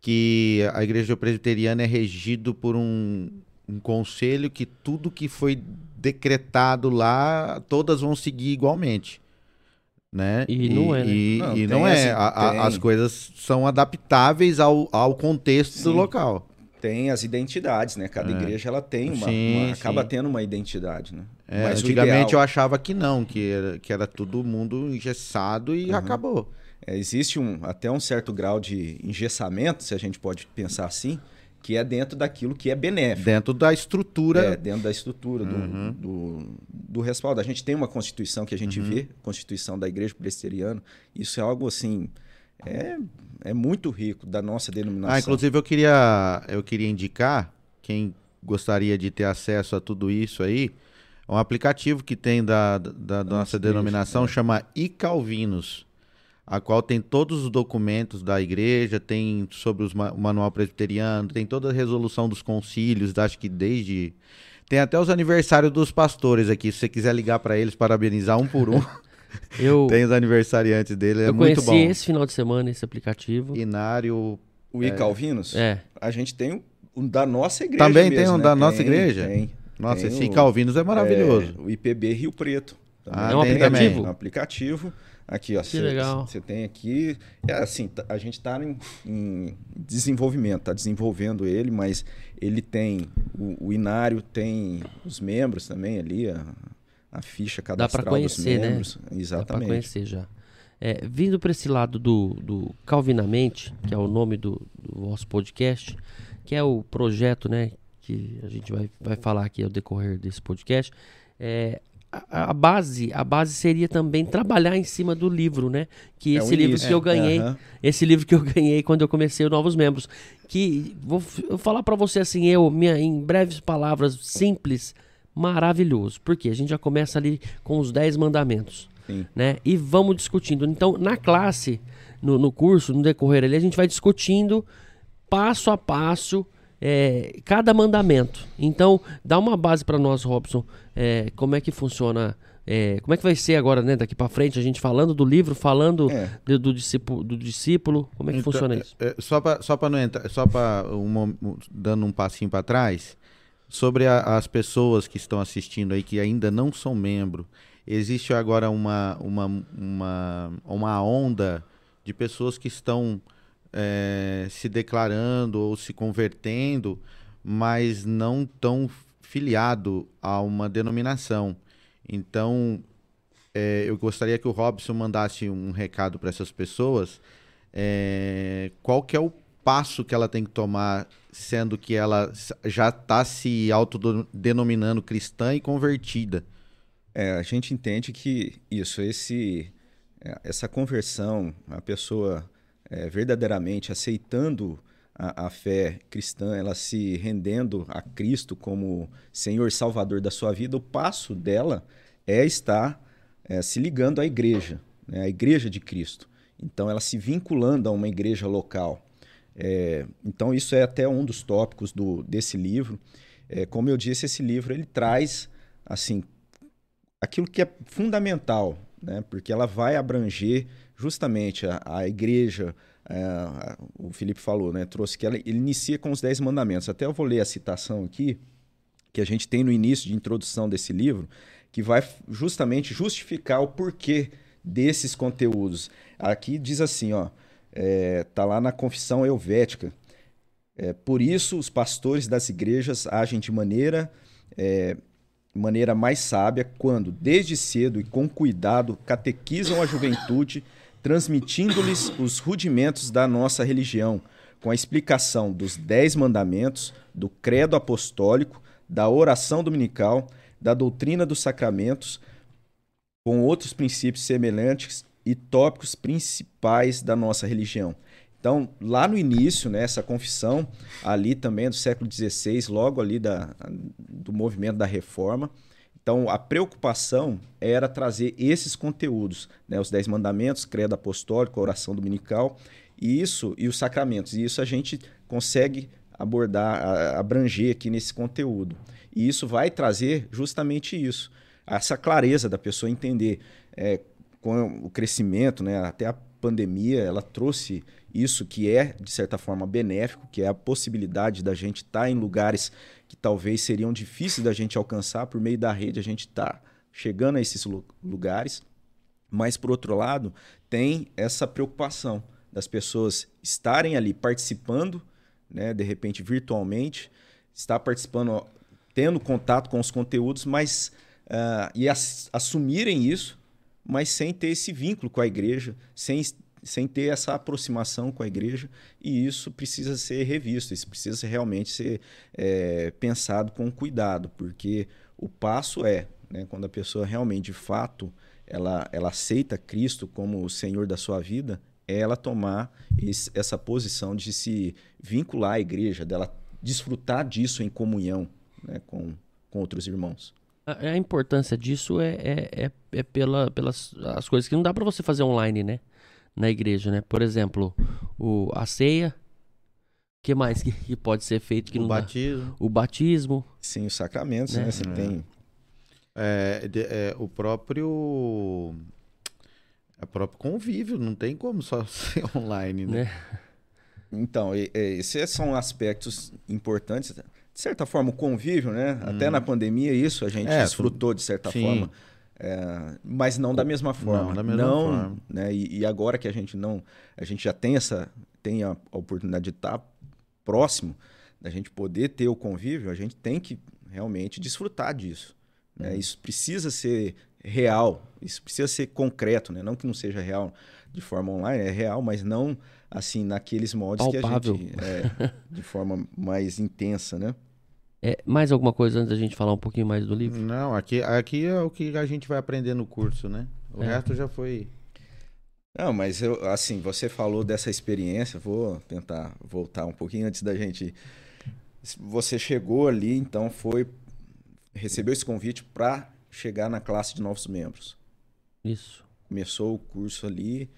que a igreja presbiteriana é regido por um, um conselho que tudo que foi decretado lá, todas vão seguir igualmente né? E, não é, né? E não, e não é. Assim, a, a, as coisas são adaptáveis ao, ao contexto Sim. do local. Tem as identidades, né? Cada é. igreja ela tem uma, sim, uma acaba sim. tendo uma identidade, né? É, Mas antigamente ideal... eu achava que não, que era, que era todo mundo engessado e uhum. acabou. É, existe um, até um certo grau de engessamento, se a gente pode pensar assim, que é dentro daquilo que é benéfico. Dentro da estrutura. É, dentro da estrutura do, uhum. do, do, respaldo. A gente tem uma Constituição que a gente uhum. vê, Constituição da Igreja Presbiteriana. Isso é algo assim. É, é muito rico da nossa denominação. Ah, inclusive eu queria, eu queria indicar, quem gostaria de ter acesso a tudo isso aí, um aplicativo que tem da, da, da nossa denominação, é. chama iCalvinos a qual tem todos os documentos da igreja, tem sobre os, o manual presbiteriano, tem toda a resolução dos concílios, acho que desde. Tem até os aniversários dos pastores aqui, se você quiser ligar para eles, parabenizar um por um. Eu, tem os aniversariantes dele, é muito bom. Eu conheci esse final de semana esse aplicativo. Inário. O é, Calvinos? É. A gente tem um da nossa igreja. Também mesmo, tem um né? da nossa tem, igreja? Tem. Nossa, tem esse o, Calvinos é maravilhoso. É, o IPB Rio Preto. Ah, é um aplicativo? Também. É um aplicativo. Aqui, ó. Que legal. Você tem aqui. É assim, a gente está em, em, desenvolvimento, está desenvolvendo ele, mas ele tem o, o, Inário, tem os membros também ali, a, a ficha cadastral Dá conhecer, dos né? membros. Né? Exatamente. Dá para conhecer já. É, vindo para esse lado do, do Calvinamente, que é o nome do, do nosso podcast, que é o projeto né, que a gente vai, vai falar aqui ao decorrer desse podcast, é, a, base a base seria também trabalhar em cima do livro, né? Que é esse livro início. que eu ganhei, uhum. esse livro que eu ganhei quando eu comecei o Novos Membros, que vou eu falar para você assim, eu minha em breves palavras simples, maravilhoso, porque a gente já começa ali com os 10 mandamentos, Sim. né? E vamos discutindo. Então, na classe, no, no curso, no decorrer ali, a gente vai discutindo passo a passo é, cada mandamento. Então, dá uma base para nós, Robson, é, como é que funciona. É, como é que vai ser agora, né, daqui para frente, a gente falando do livro, falando é. do, do, discípulo, do discípulo, como é que então, funciona isso? É, só para só para não entrar, só para um, dando um passinho para trás, sobre a, as pessoas que estão assistindo aí que ainda não são membro, existe agora uma uma, uma, uma onda de pessoas que estão é, se declarando ou se convertendo, mas não tão filiado a uma denominação. Então, é, eu gostaria que o Robson mandasse um recado para essas pessoas. É, qual que é o passo que ela tem que tomar, sendo que ela já está se autodenominando cristã e convertida? É, a gente entende que isso, esse, é, essa conversão, a pessoa é, verdadeiramente aceitando a, a, fé cristã, ela se rendendo a Cristo como Senhor Salvador da sua vida, o passo dela é estar é, se ligando à igreja, né, à igreja de Cristo. Então, ela se vinculando a uma igreja local. É, então, isso é até um dos tópicos do, desse livro. É, como eu disse, esse livro ele traz assim aquilo que é fundamental, né, porque ela vai abranger justamente a, a igreja, é, o Felipe falou, né, trouxe que ela, ele inicia com os Dez Mandamentos. Até eu vou ler a citação aqui, que a gente tem no início de introdução desse livro, que vai justamente justificar o porquê desses conteúdos. Aqui diz assim, ó, é, tá lá na Confissão Helvética. É, por isso, os pastores das igrejas agem de maneira, é, maneira mais sábia quando, desde cedo e com cuidado, catequizam a juventude, transmitindo-lhes os rudimentos da nossa religião, com a explicação dos Dez Mandamentos, do Credo Apostólico, da oração dominical, da doutrina dos sacramentos, com outros princípios semelhantes e tópicos principais da nossa religião. Então, lá no início, né, essa confissão, ali também do século XVI, logo ali da, do movimento da reforma, então a preocupação era trazer esses conteúdos, né, os Dez Mandamentos, Credo Apostólico, Oração Dominical, e isso e os sacramentos. E isso a gente consegue abordar, abranger aqui nesse conteúdo. E isso vai trazer justamente isso, essa clareza da pessoa entender é, com o crescimento, né, até a pandemia, ela trouxe isso que é, de certa forma, benéfico, que é a possibilidade da gente estar tá em lugares que talvez seriam difíceis da gente alcançar, por meio da rede a gente está chegando a esses lugares. Mas, por outro lado, tem essa preocupação das pessoas estarem ali participando, né, de repente virtualmente, estar participando, tendo contato com os conteúdos, mas uh, e as, assumirem isso mas sem ter esse vínculo com a igreja, sem, sem ter essa aproximação com a igreja, e isso precisa ser revisto, isso precisa realmente ser é, pensado com cuidado, porque o passo é, né, quando a pessoa realmente, de fato, ela, ela aceita Cristo como o Senhor da sua vida, é ela tomar esse, essa posição de se vincular à igreja, dela desfrutar disso em comunhão né, com, com outros irmãos. A, a importância disso é, é, é, é, pela, pelas as coisas que não dá para você fazer online, né? Na igreja, né? Por exemplo, o, a ceia. O que mais que, que, pode ser feito que o não batismo. Dá? O batismo. Sim, os sacramentos, né? né? Você é. tem... É, de, é, o próprio... É o próprio convívio, não tem como só ser online, né? né? Então, e, e, esses são aspectos importantes de certa forma, o convívio, né? Hum. Até na pandemia, isso a gente é, desfrutou de certa sim. forma. É, mas não da mesma forma. Não, da mesma não, forma. Né? E, e, agora que a gente não. A gente já tem essa. Tem a, a oportunidade de estar próximo, da gente poder ter o convívio, a gente tem que realmente desfrutar disso. Né? Hum. Isso precisa ser real, isso precisa ser concreto, né? Não que não seja real de forma online, é real, mas não assim naqueles modos Palpável. que a gente é, de forma mais intensa, né? É, mais alguma coisa antes da gente falar um pouquinho mais do livro? Não, aqui, aqui é o que a gente vai aprender no curso, né? O é. resto já foi. Não, mas eu, assim, você falou dessa experiência, vou tentar voltar um pouquinho antes da gente. Você chegou ali, então foi. Recebeu esse convite para chegar na classe de novos membros. Isso. Começou o curso ali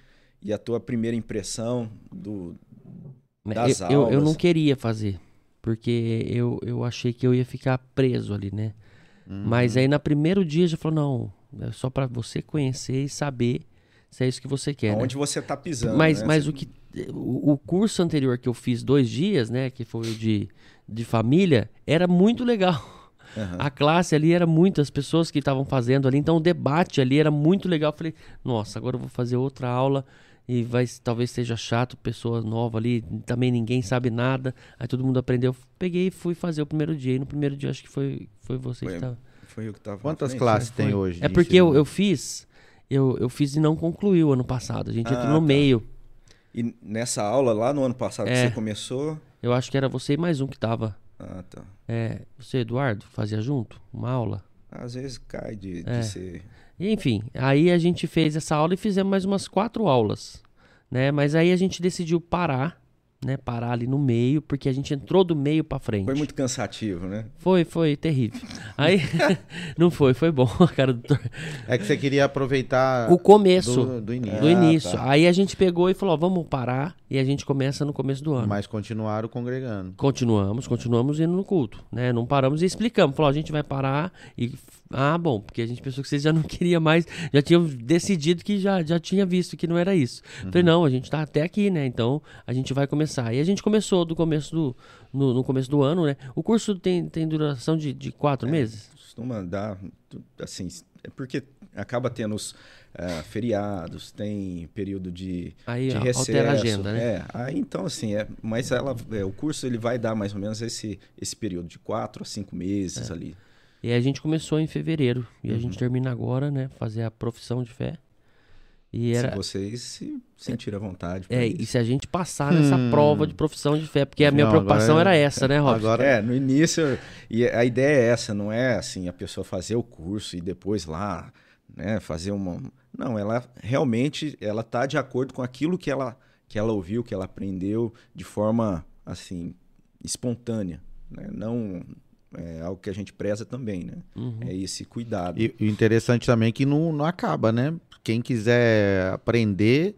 e a tua primeira impressão do, das eu, aulas. Eu, eu não queria fazer porque eu, eu achei que eu ia ficar preso ali, né? Uhum. Mas aí no primeiro dia já falou, não, é só para você conhecer e saber se é isso que você quer. Onde né? você tá pisando. Mas, né? mas o que. O, o, curso anterior que eu fiz dois dias, né? Que foi o de, de família, era muito legal. Uhum. A classe ali era muitas pessoas que estavam fazendo ali, então o debate ali era muito legal. Eu falei, nossa, agora eu vou fazer outra aula e vai talvez seja chato, pessoa nova ali, também ninguém sabe nada. Aí todo mundo aprendeu. Peguei e fui fazer o primeiro dia. E no primeiro dia acho que foi, foi você foi, que estava. Foi eu que estava. Quantas classes né? tem hoje? É porque eu, eu fiz, eu, eu fiz e não concluiu ano passado. A gente ah, entrou no tá. meio. E nessa aula lá no ano passado é, que você começou? Eu acho que era você e mais um que tava. Ah, tá. É, você, Eduardo, fazia junto uma aula? Às vezes cai de, é. de ser enfim, aí a gente fez essa aula e fizemos mais umas quatro aulas, né? Mas aí a gente decidiu parar né, parar ali no meio, porque a gente entrou do meio para frente. Foi muito cansativo, né? Foi, foi terrível. Aí não foi, foi bom, cara do É que você queria aproveitar o começo do, do início. Do início. Ah, tá. Aí a gente pegou e falou, ó, vamos parar e a gente começa no começo do ano. Mas continuaram congregando. Continuamos, continuamos indo no culto, né? Não paramos e explicamos, falou, a gente vai parar e ah, bom, porque a gente pensou que vocês já não queriam mais, já tinham decidido que já, já tinha visto que não era isso. Uhum. Falei, não, a gente tá até aqui, né? Então a gente vai começar. E a gente começou do começo do, no, no começo do ano, né? O curso tem, tem duração de, de quatro é, meses? Costuma dar, assim, porque acaba tendo os uh, feriados, tem período de, aí, de recesso. Altera a agenda, né? É, aí então assim, é, mas ela, é, o curso ele vai dar mais ou menos esse, esse período de quatro a cinco meses é. ali. E a gente começou em fevereiro. E uhum. a gente termina agora, né? Fazer a profissão de fé. E era... Se vocês se sentirem à vontade. É, isso. e se a gente passar nessa hum. prova de profissão de fé, porque a minha não, preocupação era é... essa, né, Robson? Agora é, no início, e a ideia é essa, não é assim, a pessoa fazer o curso e depois lá, né, fazer uma. Não, ela realmente ela tá de acordo com aquilo que ela, que ela ouviu, que ela aprendeu de forma assim, espontânea. Né? Não é algo que a gente preza também, né? Uhum. É esse cuidado. E o interessante também é que não, não acaba, né? Quem quiser aprender,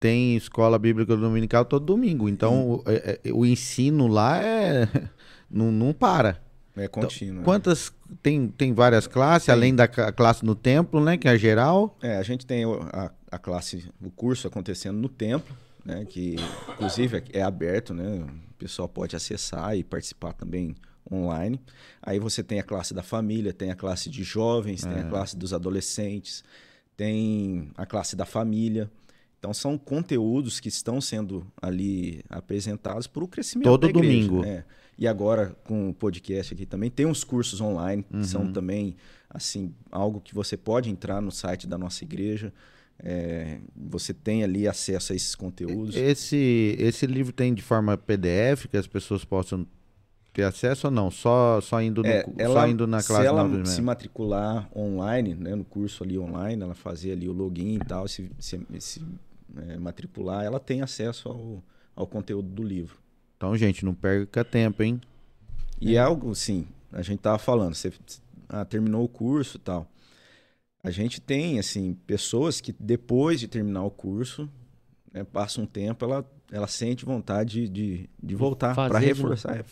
tem escola bíblica dominical todo domingo. Então, o, é, é, o, ensino lá é não, não para. É contínuo. Então, quantas. Tem, tem várias classes, tem. além da classe no templo, né? Que é geral. É, a gente tem a, a classe, o curso acontecendo no templo, né? Que inclusive é aberto, né? O pessoal pode acessar e participar também online. Aí você tem a classe da família, tem a classe de jovens, é. tem a é. classe dos adolescentes, tem a classe da família. Então são conteúdos que estão sendo ali apresentados para o crescimento Todo da igreja, domingo. Né? E agora com o podcast aqui também tem uns cursos online uhum. que são uhum. também assim algo que você pode entrar no site da nossa igreja. É, você tem ali acesso a esses conteúdos. Esse esse livro tem de forma PDF que as pessoas possam ter acesso ou não? Só, só, indo, no, é, ela, só indo na classe? Se ela se matricular online, né, no curso ali online, ela fazer ali o login e tal, se, se, se é, matricular, ela tem acesso ao, ao conteúdo do livro. Então, gente, não perca tempo, hein? E é algo, sim, a gente tava falando, você ah, terminou o curso e tal. A gente tem, assim, pessoas que depois de terminar o curso, né, passa um tempo, ela, ela sente vontade de, de, de voltar para reforçar,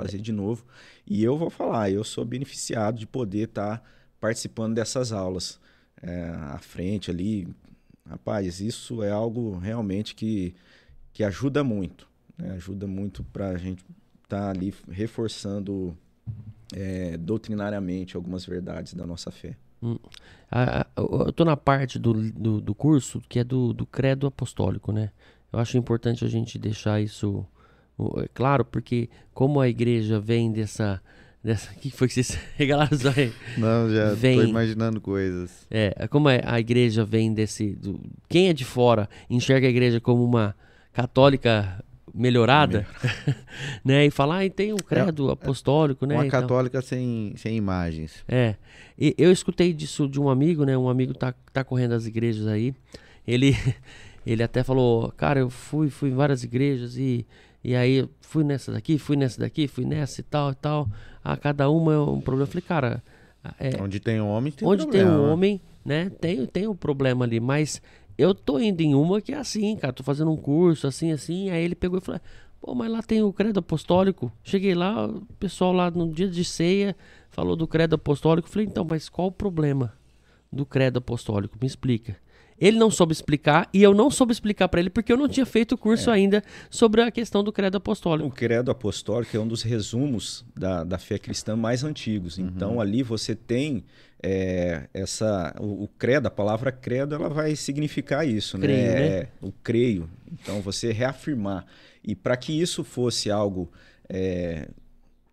fazer de novo. E eu vou falar, eu sou beneficiado de poder estar tá participando dessas aulas é, à frente ali. Rapaz, isso é algo realmente que, que ajuda muito. Né? Ajuda muito para a gente estar tá ali reforçando é, doutrinariamente algumas verdades da nossa fé. Hum. eu estou na parte do, do, do, curso que é do, do credo apostólico, né? Eu acho importante a gente deixar isso é claro, porque como a igreja vem dessa. dessa que foi que vocês regalaram aí? Não, já vem, tô imaginando coisas. É, como é, a igreja vem desse. Do, quem é de fora enxerga a igreja como uma católica melhorada, né? E falar, ah, tem um credo é, apostólico, né? Uma católica sem, sem imagens. É. E eu escutei disso de um amigo, né? Um amigo tá, tá correndo as igrejas aí. Ele, ele até falou, cara, eu fui, fui em várias igrejas e e aí fui nessa daqui, fui nessa daqui, fui nessa e tal e tal. A cada uma é um problema. Eu falei, cara. É, onde tem um homem, tem Onde problema. tem um homem, né? Tem, tem um problema ali. Mas eu tô indo em uma que é assim, cara. Tô fazendo um curso, assim, assim. Aí ele pegou e falou: pô, mas lá tem o credo apostólico. Cheguei lá, o pessoal lá no dia de ceia falou do credo apostólico. falei, então, mas qual o problema do credo apostólico? Me explica. Ele não soube explicar e eu não soube explicar para ele porque eu não tinha feito o curso é. ainda sobre a questão do credo apostólico. O credo apostólico é um dos resumos da, da fé cristã mais antigos. Uhum. Então ali você tem é, essa o, o, credo, a palavra credo, ela vai significar isso, né? creio, né? É, o creio. Então você reafirmar e para que isso fosse algo é,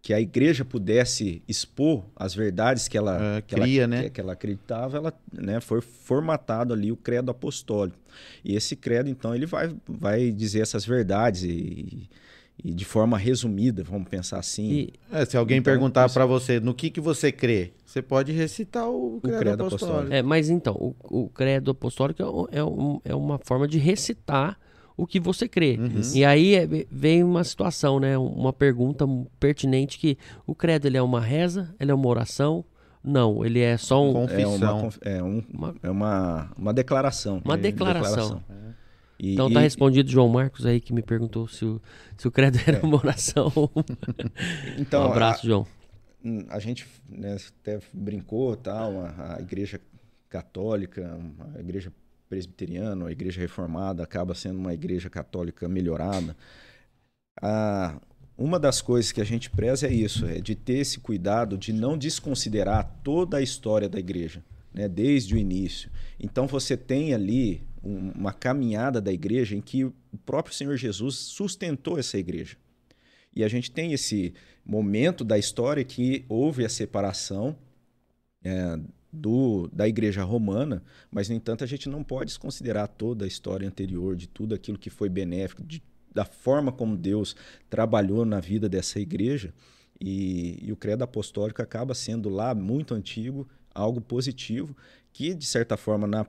que a igreja pudesse expor as verdades que ela, é, que, cria, ela né? que, que, ela acreditava, ela né, foi formatado ali o credo apostólico. E esse credo, então, ele vai, vai dizer essas verdades e, e de forma resumida, vamos pensar assim. E, é, se alguém então, perguntar para você no que, que você crê, você pode recitar o credo, o credo apostólico. apostólico. É, mas então, o, o credo apostólico é, é, um, é uma forma de recitar o que você crê. Uhum. E aí é, vem uma situação, né? Uma pergunta pertinente que o credo ele é uma reza, ele é uma oração, não, ele é só um. Confissão. É uma, é uma, é uma, uma declaração. Uma declaração. declaração. É. E, então tá e... respondido João Marcos aí que me perguntou se o, se o credo era é. uma oração. então, um abraço, a, João. A gente né, até brincou, tal, a, a igreja católica, a igreja presbiteriana, a igreja reformada acaba sendo uma igreja católica melhorada. A, uma das coisas que a gente preza é isso, é de ter esse cuidado de não desconsiderar toda a história da igreja, né, desde o início. Então você tem ali um, uma caminhada da igreja em que o próprio Senhor Jesus sustentou essa igreja. E a gente tem esse momento da história que houve a separação é, do, da igreja romana, mas, no entanto, a gente não pode desconsiderar toda a história anterior, de tudo aquilo que foi benéfico, de da forma como Deus trabalhou na vida dessa igreja. E, e, o credo apostólico acaba sendo lá muito antigo, algo positivo, que de certa forma na,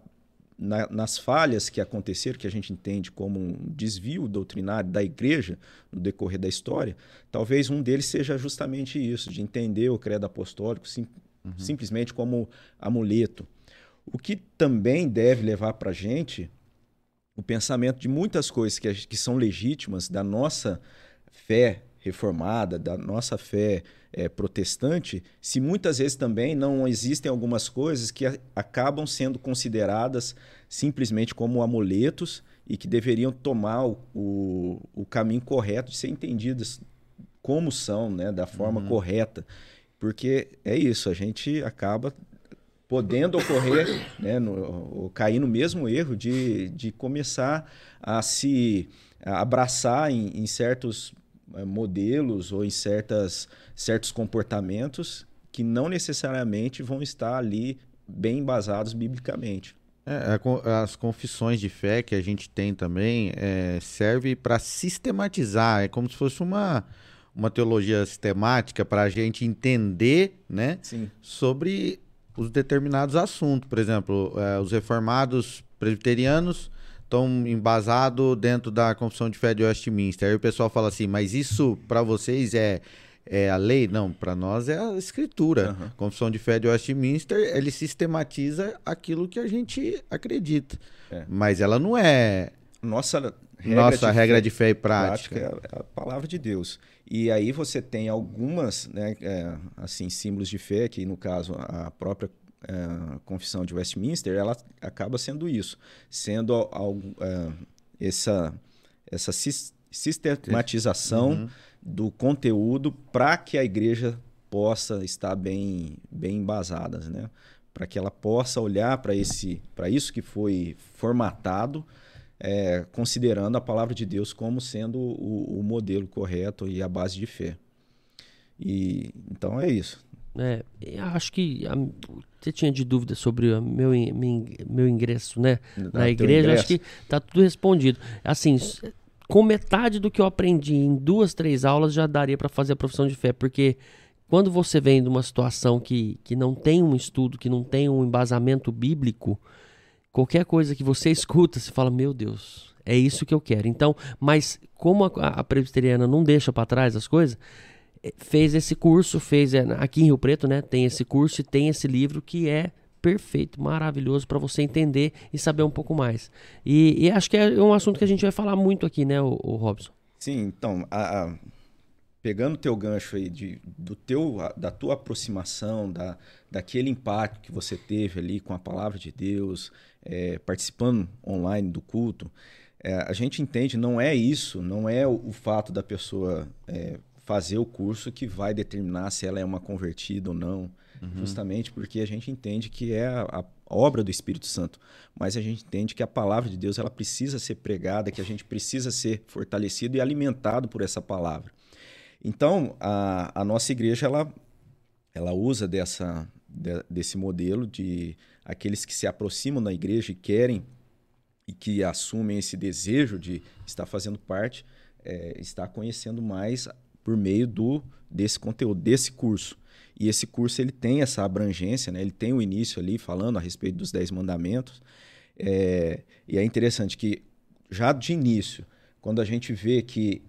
na, nas falhas que aconteceram, que a gente entende como um desvio doutrinário da igreja no decorrer da história, talvez um deles seja justamente isso, de entender o credo apostólico sim, uhum. simplesmente como amuleto. O que também deve levar para a gente o pensamento de muitas coisas que, que são legítimas da nossa fé reformada, da nossa fé é, protestante, se muitas vezes também não existem algumas coisas que a, acabam sendo consideradas simplesmente como amuletos e que deveriam tomar o, o, o caminho correto de ser entendidas como são, né, da forma uhum. correta. Porque é isso, a gente acaba podendo ocorrer, né, no, cair no mesmo erro de, de começar a se abraçar em, em certos eh, modelos ou em certas, certos comportamentos que não necessariamente vão estar ali bem embasados biblicamente. É, as confissões de fé que a gente tem também é, serve para sistematizar, é como se fosse uma, uma teologia sistemática para a gente entender né, Sim. sobre os determinados assuntos. Por exemplo, é, os reformados presbiterianos estão embasados dentro da Confissão de Fé de Westminster. Aí o pessoal fala assim, mas isso para vocês é, é a lei? Não, para nós é a escritura. Uhum. Confissão de Fé de Westminster, ele sistematiza aquilo que a gente acredita. É. Mas ela não é... Nossa regra, Nossa de, regra fé, de fé e prática. prática é a palavra de Deus. E aí você tem algumas, né, é, assim, símbolos de fé, que no caso a própria é, confissão de Westminster, ela acaba sendo isso, sendo é, essa, essa sistematização uhum. do conteúdo para que a igreja possa estar bem, bem embasada, né? para que ela possa olhar para esse para isso que foi formatado é, considerando a palavra de Deus como sendo o, o, modelo correto e a base de fé. E então é isso. É, acho que a, você tinha de dúvida sobre o meu, meu ingresso, né? Ah, na igreja, acho que tá tudo respondido. Assim, com metade do que eu aprendi em duas, três aulas já daria para fazer a profissão de fé, porque quando você vem de uma situação que, que não tem um estudo, que não tem um embasamento bíblico, Qualquer coisa que você escuta, você fala, meu Deus, é isso que eu quero. Então, mas como a, a presbiteriana não deixa para trás as coisas, eh, fez esse curso, fez é, aqui em Rio Preto, né? Tem esse curso e tem esse livro que é perfeito, maravilhoso para você entender e saber um pouco mais. E, e, acho que é um assunto que a gente vai falar muito aqui, né, o, o Robson? Sim, então, a, a, pegando o teu gancho aí de, do teu, da tua aproximação, da, daquele impacto que você teve ali com a palavra de Deus, é, participando online do culto, é, a gente entende, não é isso, não é o, o fato da pessoa é, fazer o curso que vai determinar se ela é uma convertida ou não, uhum. justamente porque a gente entende que é a, a, obra do Espírito Santo, mas a gente entende que a palavra de Deus ela precisa ser pregada, que a gente precisa ser fortalecido e alimentado por essa palavra. Então, a, a nossa igreja ela, ela usa dessa, de, desse modelo de aqueles que se aproximam da igreja e querem e que assumem esse desejo de estar fazendo parte, é, estar conhecendo mais por meio do desse conteúdo, desse curso. E esse curso ele tem essa abrangência, né? ele tem o início ali falando a respeito dos Dez Mandamentos. É, e é interessante que já de início, quando a gente vê que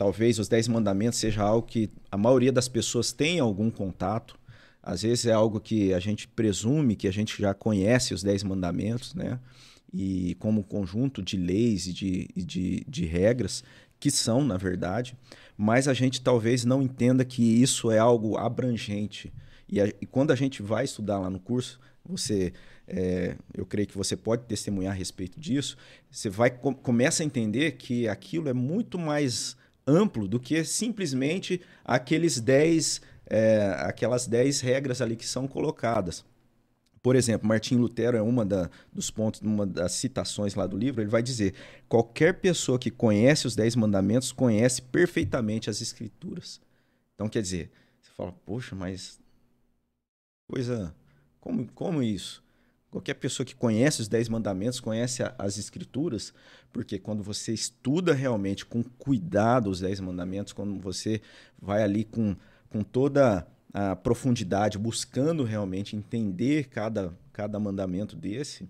talvez os Dez Mandamentos seja algo que a maioria das pessoas tem algum contato, às vezes é algo que a gente presume que a gente já conhece os Dez Mandamentos, né? E como conjunto de leis e de, de, de regras, que são, na verdade, mas a gente talvez não entenda que isso é algo abrangente. E, a, e quando a gente vai estudar lá no curso, você, é, eu creio que você pode testemunhar a respeito disso, você vai começa a entender que aquilo é muito mais amplo do que simplesmente aqueles 10, é, aquelas 10 regras ali que são colocadas. Por exemplo, Martim Lutero é uma da, dos pontos, uma das citações lá do livro, ele vai dizer: qualquer pessoa que conhece os Dez Mandamentos conhece perfeitamente as Escrituras. Então, quer dizer, você fala, poxa, mas coisa. Como, como isso? Qualquer pessoa que conhece os Dez Mandamentos conhece a, as Escrituras, porque quando você estuda realmente com cuidado os Dez Mandamentos, quando você vai ali com, com toda a profundidade, buscando realmente entender cada, cada mandamento desse,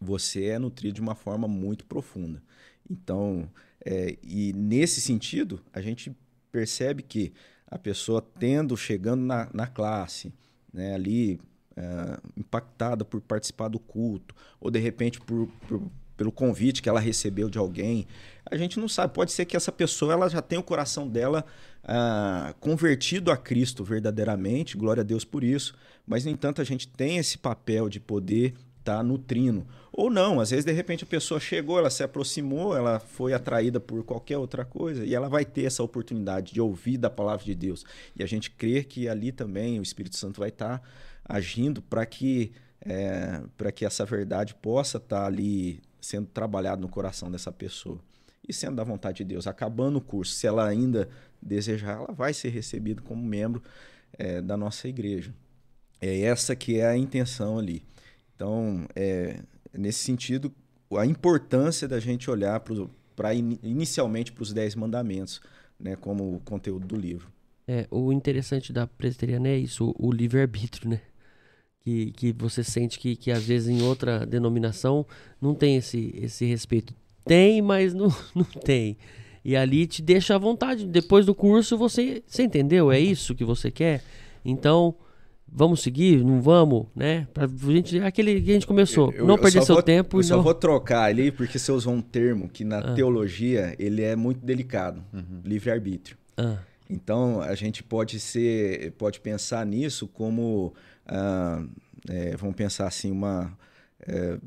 você é nutrido de uma forma muito profunda. Então, é, e nesse sentido, a gente percebe que a pessoa tendo, chegando na, na classe, né, ali é, impactada por participar do culto, ou de repente por, por, pelo convite que ela recebeu de alguém, a gente não sabe. Pode ser que essa pessoa ela já tenha o coração dela ah, convertido a Cristo verdadeiramente, glória a Deus por isso, mas no entanto a gente tem esse papel de poder estar tá nutrindo. Ou não, às vezes de repente a pessoa chegou, ela se aproximou, ela foi atraída por qualquer outra coisa e ela vai ter essa oportunidade de ouvir da palavra de Deus. E a gente crê que ali também o Espírito Santo vai estar tá agindo para que, é, que essa verdade possa estar tá ali sendo trabalhado no coração dessa pessoa. E sendo da vontade de Deus, acabando o curso, se ela ainda desejar, ela vai ser recebida como membro é, da nossa igreja. É essa que é a intenção ali. Então, é, nesse sentido, a importância da gente olhar para in, inicialmente para os Dez Mandamentos, né, como o conteúdo do livro. É, o interessante da presbiteriana é isso, o, o livre-arbítrio, né? Que, que você sente que, que às vezes em outra denominação não tem esse, esse respeito. Tem, mas não, não tem. E ali te deixa à vontade. Depois do curso, você, você entendeu? É isso que você quer? Então, vamos seguir? Não vamos? Né? Pra gente, aquele que a gente começou. Eu, não perder seu vou, tempo. Eu não... só vou trocar ali, porque você usou um termo que na ah. teologia ele é muito delicado. Uhum. Livre-arbítrio. Ah. Então, a gente pode ser, pode pensar nisso como, ah, é, vamos pensar assim, uma é,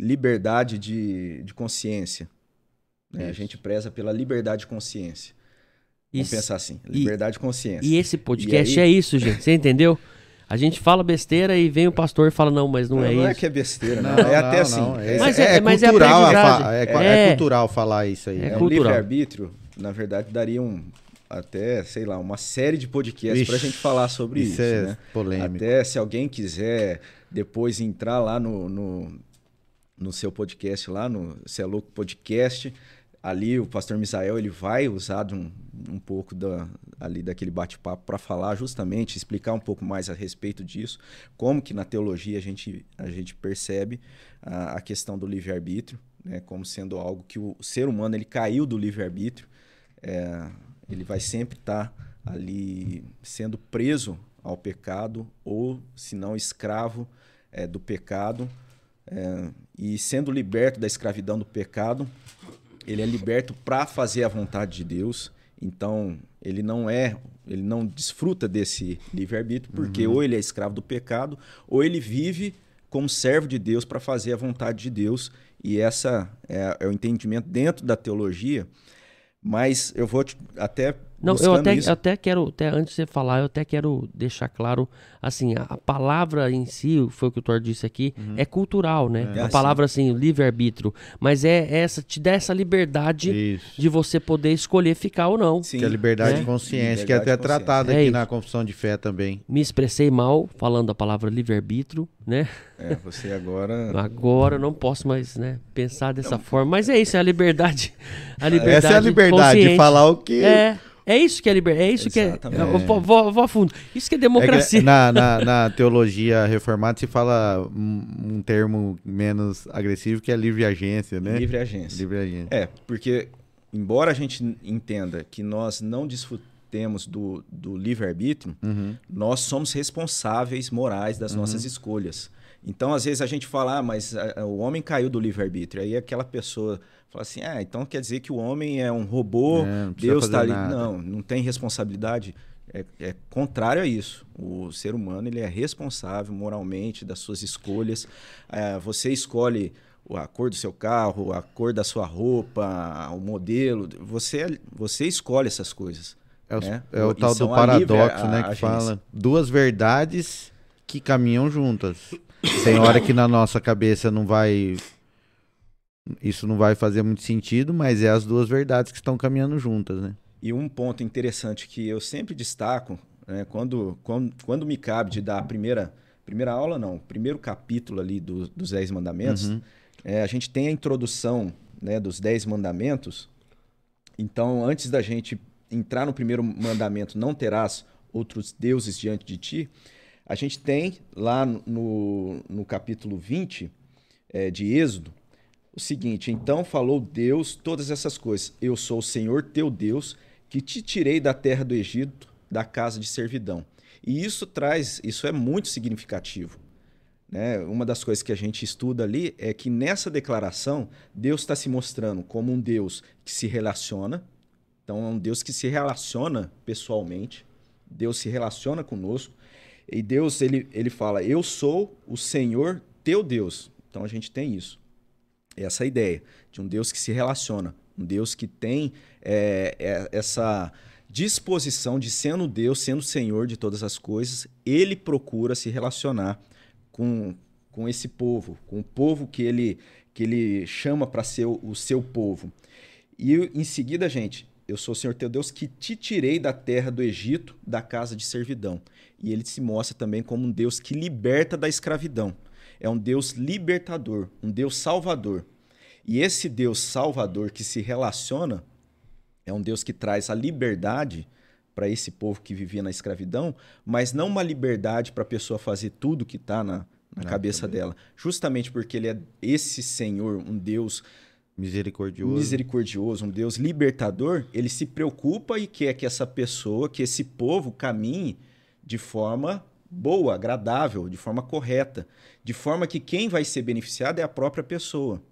liberdade de, de consciência. Né? A gente preza pela liberdade de consciência. Vamos isso. pensar assim, liberdade e, de consciência. E esse podcast e aí... é isso, gente. Você entendeu? A gente fala besteira e vem o pastor e fala, não, mas não, não é não isso. Não é que é besteira, não. não é até assim. É, mas é, é, mas é cultural, é, é, cultural falar isso aí. É, é um livre-arbítrio, na verdade, daria um, até, sei lá, uma série de podcasts para a gente falar sobre isso. isso é né? polêmico. Até se alguém quiser depois entrar lá no, no, no seu podcast, lá no Cê é Louco Podcast, ali o pastor Misael ele vai usar um, um pouco da, ali daquele bate-papo para falar justamente, explicar um pouco mais a respeito disso, como que na teologia a gente, a gente percebe a, a questão do livre-arbítrio, né, como sendo algo que o ser humano ele caiu do livre-arbítrio, é, ele vai sempre estar tá ali sendo preso ao pecado ou, se não, escravo é, do pecado, é, e sendo liberto da escravidão do pecado, ele é liberto para fazer a vontade de Deus. Então, ele não é, ele não desfruta desse livre-arbítrio, porque uhum. ou ele é escravo do pecado, ou ele vive como servo de Deus para fazer a vontade de Deus. E essa é, é o entendimento dentro da teologia. Mas eu vou até não, eu até, eu até quero, até antes de você falar, eu até quero deixar claro, assim, a, a palavra em si, foi o que o Thor disse aqui, uhum. é cultural, né? É, a palavra, assim, livre-arbítrio. Mas é essa, te dá essa liberdade isso. de você poder escolher ficar ou não. Sim. Que é a liberdade né? de consciência, liberdade que é até tratada é aqui isso. na confissão de fé também. Me expressei mal falando a palavra livre-arbítrio, né? É, você agora... agora eu não posso mais, né, pensar dessa não. forma. Mas é isso, é a liberdade. A liberdade Essa é a liberdade de falar o que... É É isso que é liberdade. É isso Exatamente. que é. Eu vou, vou, a fundo. Isso que é democracia. É que na, na, na, teologia reformada se fala um, um, termo menos agressivo que é livre agência, né? Livre agência. Livre agência. É, porque, embora a gente entenda que nós não desfrutemos do, do livre-arbítrio, uhum. nós somos responsáveis morais das uhum. nossas escolhas. Então, às vezes a gente fala, ah, mas a, o homem caiu do livre-arbítrio. Aí aquela pessoa fala assim, ah, então quer dizer que o homem é um robô, é, Deus está ali. Nada. Não, não tem responsabilidade. É, é, contrário a isso. O ser humano ele é responsável moralmente das suas escolhas. É, você escolhe a cor do seu carro, a cor da sua roupa, o modelo. Você, você escolhe essas coisas. É o, né? é o tal do paradoxo, né? que fala duas verdades que caminham juntas. Tem hora que na nossa cabeça não vai. Isso não vai fazer muito sentido, mas é as duas verdades que estão caminhando juntas, né? E um ponto interessante que eu sempre destaco, né, quando, quando, quando me cabe de dar a primeira, primeira aula, não, primeiro capítulo ali do, dos Dez Mandamentos, uhum. é, a gente tem a introdução né, dos Dez Mandamentos. Então, antes da gente entrar no primeiro mandamento, não terás outros deuses diante de ti, a gente tem lá no, no capítulo 20 é, de Êxodo o seguinte: Então falou Deus todas essas coisas. Eu sou o Senhor teu Deus, que te tirei da terra do Egito, da casa de servidão. E isso traz, isso é muito significativo. Né? Uma das coisas que a gente estuda ali é que nessa declaração, Deus está se mostrando como um Deus que se relaciona. Então, é um Deus que se relaciona pessoalmente. Deus se relaciona conosco. E Deus, ele, ele fala: Eu sou o Senhor teu Deus. Então a gente tem isso. Essa ideia de um Deus que se relaciona, um Deus que tem é, essa disposição de sendo Deus, sendo Senhor de todas as coisas, ele procura se relacionar com, com esse povo, com o povo que ele, que ele chama para ser o, o seu povo. E em seguida, gente, eu sou o Senhor teu Deus que te tirei da terra do Egito, da casa de servidão e ele se mostra também como um Deus que liberta da escravidão. É um Deus libertador, um Deus salvador. E esse Deus salvador que se relaciona é um Deus que traz a liberdade para esse povo que vivia na escravidão, mas não uma liberdade para a pessoa fazer tudo que está na, na cabeça também. dela. Justamente porque ele é esse Senhor, um Deus misericordioso. misericordioso, um Deus libertador, ele se preocupa e quer que essa pessoa, que esse povo caminhe de forma boa, agradável, de forma correta, de forma que quem vai ser beneficiado é a própria pessoa.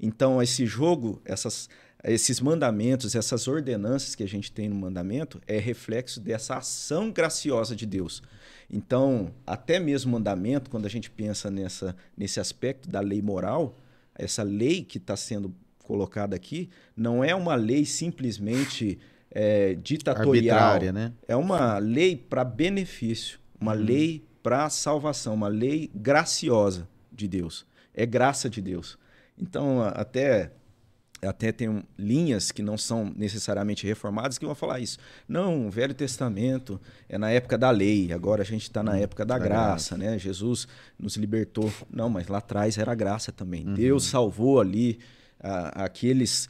Então, esse jogo, essas, esses mandamentos, essas ordenanças que a gente tem no mandamento, é reflexo dessa ação graciosa de Deus. Então, até mesmo mandamento, quando a gente pensa nessa, nesse aspecto da lei moral, essa lei que está sendo colocada aqui, não é uma lei simplesmente é, ditatorial. Né? É uma lei para benefício, uma hum. lei para salvação, uma lei graciosa de Deus. É graça de Deus. Então, até até tem linhas que não são necessariamente reformadas que vão falar isso. Não, o Velho Testamento é na época da lei, agora a gente está na hum, época da, graça, graça, né? Jesus nos libertou. Não, mas lá atrás era graça também. Uhum. Deus salvou ali aqueles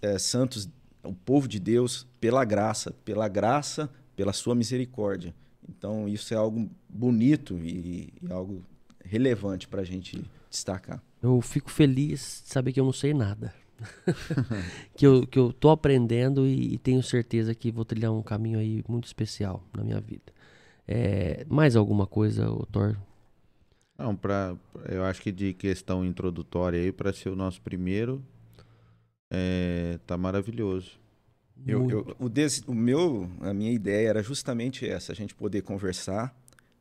é, santos o povo de Deus pela graça, pela graça, pela sua misericórdia. Então, isso é algo bonito e, e algo relevante para a gente destacar. Eu fico feliz de saber que eu não sei nada. que, eu, que eu tô aprendendo e, e, tenho certeza que vou trilhar um caminho aí muito especial na minha vida. É, mais alguma coisa, Thor? Não, pra, eu acho que de questão introdutória aí, para ser o nosso primeiro, é, tá maravilhoso. Eu, eu, o, des, o meu, a minha ideia era justamente essa, a gente poder conversar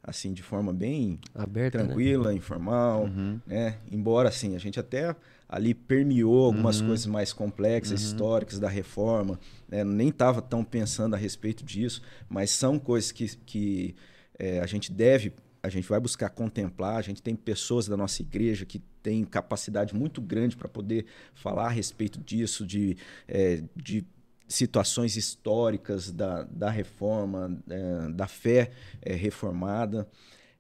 assim de forma bem Aberta, né? tranquila, né? informal, uhum. né? Embora assim, a gente até ali permeou algumas uhum. coisas mais complexas, uhum. históricas da reforma, né? nem estava tão pensando a respeito disso, mas são coisas que, que é, a gente deve a gente vai buscar contemplar. A gente tem pessoas da nossa igreja que têm capacidade muito grande para poder falar a respeito disso, de, é, de situações históricas da, da reforma, é, da fé é, reformada.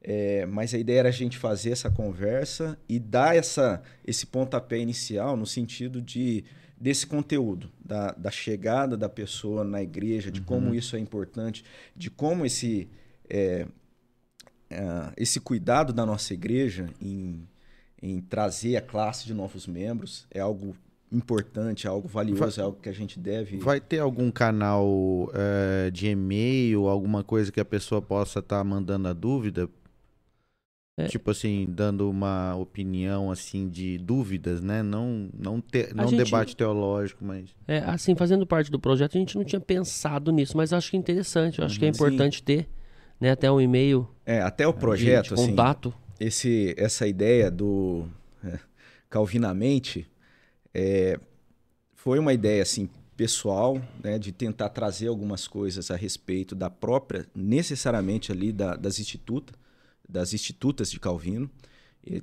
É, mas a ideia era a gente fazer essa conversa e dar essa, esse pontapé inicial no sentido de, desse conteúdo, da, da chegada da pessoa na igreja, de uhum. como isso é importante, de como esse, é, é, esse cuidado da nossa igreja em, em trazer a classe de novos membros é algo importante, algo valioso, vai, é algo que a gente deve. Vai ter algum canal é, de e-mail, alguma coisa que a pessoa possa estar tá mandando a dúvida? É. Tipo assim, dando uma opinião assim de dúvidas, né? Não, não, te, não gente, debate teológico, mas. É, assim, fazendo parte do projeto, a gente não tinha pensado nisso, mas acho que é interessante, eu acho uhum, que é uhum. importante sim. ter, né, até um e-mail. É, até o projeto, de, de assim, contato. Assim, esse, essa ideia do é, Calvinamente é, foi uma ideia assim pessoal, né, de tentar trazer algumas coisas a respeito da própria, necessariamente ali da, das institutas das institutas de Calvino,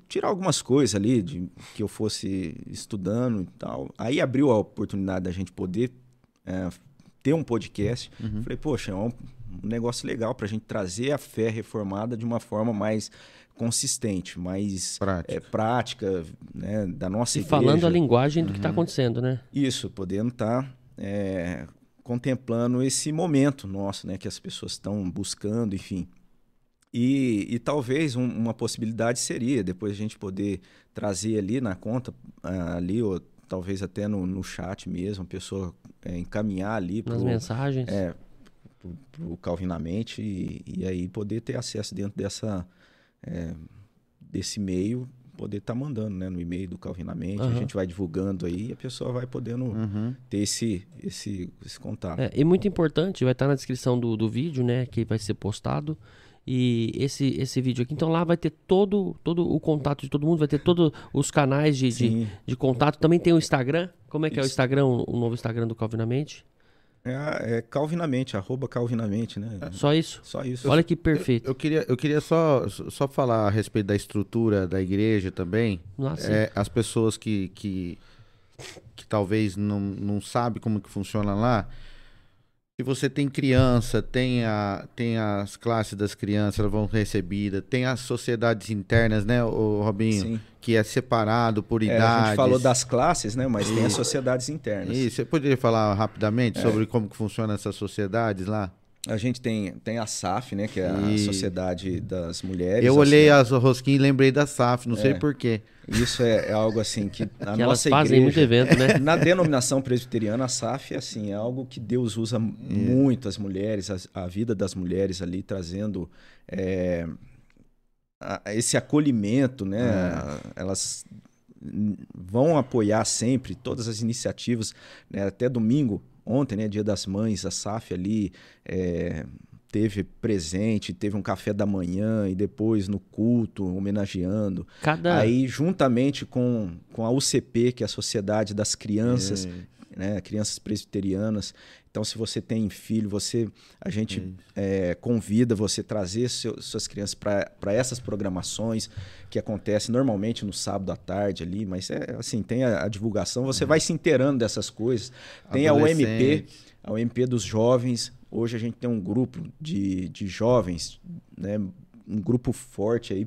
tirar algumas coisas ali de que eu fosse estudando e tal. Aí abriu a oportunidade da gente poder é, ter um podcast. Uhum. Falei, poxa, é um, um negócio legal para a gente trazer a fé reformada de uma forma mais consistente, mais prática, é, prática né, da nossa e igreja. falando a linguagem do uhum. que está acontecendo, né? Isso, podendo estar tá, é, contemplando esse momento nosso, né, que as pessoas estão buscando, enfim. E, e talvez um, uma possibilidade seria depois a gente poder trazer ali na conta, ali, ou talvez até no, no chat mesmo, a pessoa é, encaminhar ali. Nas pro, mensagens. É, para o Calvinamente e, e, aí poder ter acesso dentro dessa, é, desse meio, poder estar tá mandando né, no e-mail do Calvinamente. Uhum. A gente vai divulgando aí e a pessoa vai podendo uhum. ter esse, esse, esse contato. É, e muito importante, vai estar tá na descrição do, do vídeo, né, que vai ser postado e esse, esse vídeo aqui. Então lá vai ter todo, todo o contato de todo mundo, vai ter todos os canais de, de, de, contato. Também tem o Instagram. Como é que Isso. é o Instagram, o novo Instagram do Calvinamente? É, é Calvinamente, arroba Calvinamente, né? É. Só isso? Só isso. Olha que perfeito. Eu, eu, queria, eu queria só, só falar a respeito da estrutura da igreja também. Nossa, é, as pessoas que, que, que talvez não, não sabem como que funciona lá se você tem criança, tem, a, tem as classes das crianças, elas vão recebidas, tem as sociedades internas, né, o Robinho? Sim. Que é separado por idade. É, a gente falou das classes, né? Mas tem as sociedades internas. Isso. Você poderia falar rapidamente é. sobre como que funcionam essas sociedades lá? A gente tem, tem a SAF, né? Que é a e... Sociedade das Mulheres. Eu olhei as rosquinhas e lembrei da SAF, não é. sei porquê. Isso é, é, algo assim que a que nossa elas fazem muito evento, né? Na denominação presbiteriana, a SAF assim, é algo que Deus usa é. muito as mulheres, a, a, vida das mulheres ali, trazendo é, a, esse acolhimento, né? É. Elas vão apoiar sempre todas as iniciativas, né? até domingo ontem, né, Dia das Mães, a SAF ali é, teve presente, teve um café da manhã e depois no culto, homenageando. Cada... Aí, juntamente com, com a UCP, que é a Sociedade das Crianças, é. né, Crianças Presbiterianas, então, se você tem filho, você a gente é, convida você trazer seu, suas crianças para essas programações que acontecem normalmente no sábado à tarde ali, mas é assim, tem a, a divulgação, você uhum. vai se inteirando dessas coisas. Tem a UMP, a UMP dos jovens. Hoje a gente tem um grupo de, de jovens, né, um grupo forte aí,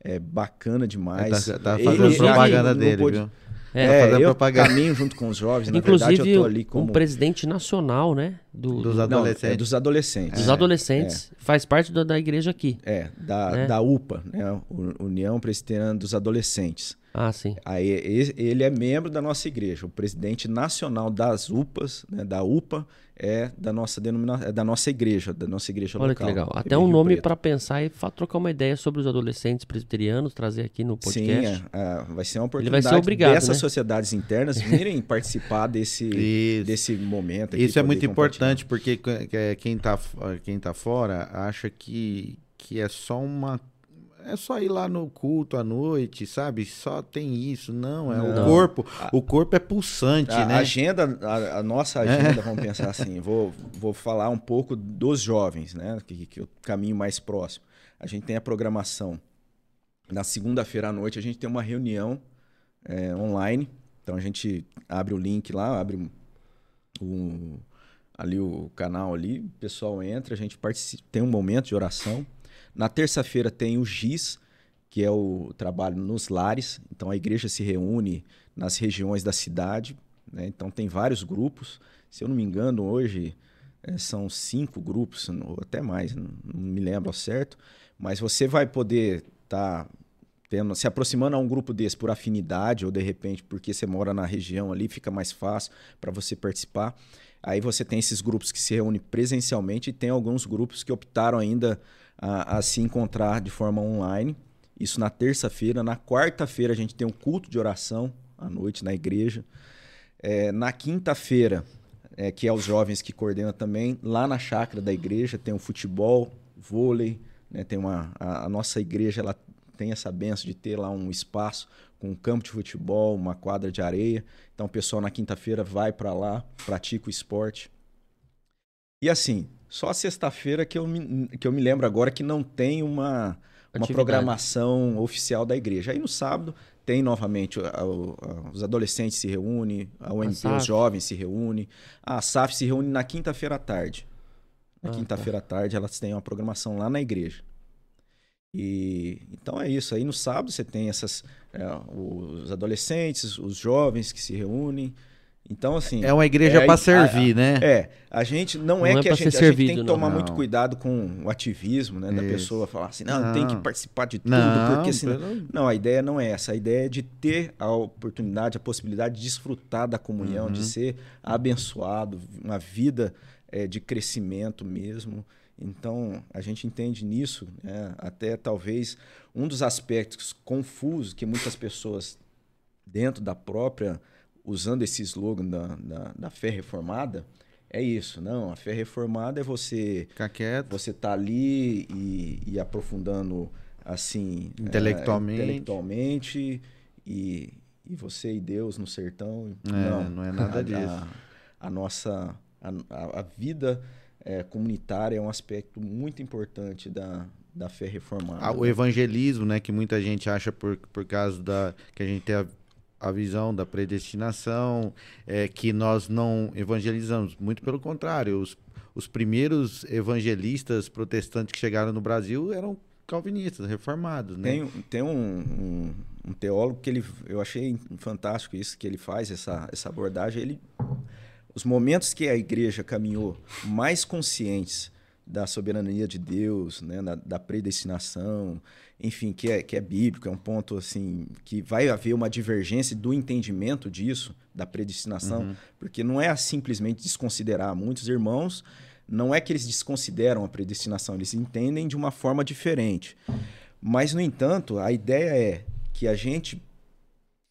é bacana demais. É, tá, tá fazendo ele, propaganda ele, dele, viu? É, é eu propaganda. caminho junto com os jovens. Inclusive, na verdade, eu tô ali como... um presidente nacional, né? Do, dos adolescentes. Não, é dos adolescentes. Dos é, adolescentes. É. Faz parte da, da igreja aqui. É, da, né? da UPA, né? União Presbiteriana dos Adolescentes. Ah, sim. Aí ele é membro da nossa igreja, o presidente nacional das UPAs, né, da UPA, é da nossa denominação, é da nossa igreja, da nossa igreja Olha local. Olha que legal. Até um nome para pensar e trocar uma ideia sobre os adolescentes presbiterianos, trazer aqui no podcast. Sim, é, é, vai ser uma oportunidade Ele vai ser obrigado, dessas né? sociedades internas virem participar desse, desse momento. Aqui, Isso é muito importante porque quem está quem tá fora acha que, que é só uma é só ir lá no culto à noite, sabe? Só tem isso. Não, é não. o corpo. O corpo é pulsante, a, né? A agenda, a, a nossa agenda, é. vamos pensar assim, vou, vou falar um pouco dos jovens, né? Que, que é o caminho mais próximo. A gente tem a programação. Na segunda-feira à noite, a gente tem uma reunião é, online. Então a gente abre o link lá, abre o, ali o canal ali, o pessoal entra, a gente participa, tem um momento de oração. Na terça-feira tem o GIS, que é o trabalho nos lares. Então a igreja se reúne nas regiões da cidade, Né? Então tem vários grupos. Se eu não me engano, hoje é, são cinco grupos, ou até mais, não, não, me lembro certo. Mas você vai poder estar tá se aproximando a um grupo desse por afinidade, ou de repente porque você mora na região ali, fica mais fácil para você participar. Aí você tem esses grupos que se reúnem presencialmente e tem alguns grupos que optaram ainda a, a se encontrar de forma online. Isso na terça-feira. Na quarta-feira a gente tem um culto de oração à noite na igreja. É, na quinta-feira, é, que é os jovens que coordenam também, lá na chácara da igreja tem o futebol, vôlei, né? tem uma, a, a, nossa igreja ela tem essa benção de ter lá um espaço com um campo de futebol, uma quadra de areia. Então o pessoal na quinta-feira vai para lá, pratica o esporte. E assim, só sexta-feira que, eu me, que eu me lembro agora que não tem uma, uma programação oficial da igreja. Aí no sábado tem novamente a, a, os adolescentes se reúnem, a UMP, os jovens se reúnem, a SAF se reúne na quinta-feira à tarde. Na ah, quinta-feira tá. à tarde elas têm uma programação lá na igreja. E então é isso. Aí no sábado você tem essas é, os adolescentes, os jovens que se reúnem. Então, assim. É uma igreja é, para servir, a, né? É. A gente não, não é, é que a gente, servido, a gente, tem que tomar não. muito cuidado com o ativismo, né? Da pessoa falar assim, não, não, tem que participar de tudo, não, porque senão. Não, a ideia não é essa. A ideia é de ter a oportunidade, a possibilidade de desfrutar da comunhão, uhum. de ser abençoado, uma vida é, de crescimento mesmo. Então, a gente entende nisso, né? até talvez um dos aspectos confusos que muitas pessoas, dentro da própria, usando esse slogan da, da, da fé reformada, é isso. Não, a fé reformada é você. Ficar quieto. Você tá ali e, e aprofundando assim. Intelectualmente. É, intelectualmente e, e você e Deus no sertão. É, não, não é nada a, disso. A, a nossa. A, a vida é, comunitária é um aspecto muito importante da, da fé reformada. Ah, o evangelismo, né, que muita gente acha por, por causa da que a gente tem a, a visão da predestinação, é, que nós não evangelizamos. Muito pelo contrário, os, os primeiros evangelistas protestantes que chegaram no Brasil eram calvinistas, reformados, né? Tem, tem um, um, um, teólogo que ele, eu achei fantástico isso que ele faz, essa, essa abordagem. Ele os momentos que a igreja caminhou mais conscientes da soberania de Deus, né, da, da, predestinação, enfim, que é, que é bíblico, é um ponto assim que vai haver uma divergência do entendimento disso, da predestinação, uhum. porque não é simplesmente desconsiderar. Muitos irmãos, não é que eles desconsideram a predestinação, eles entendem de uma forma diferente. Mas, no entanto, a ideia é que a gente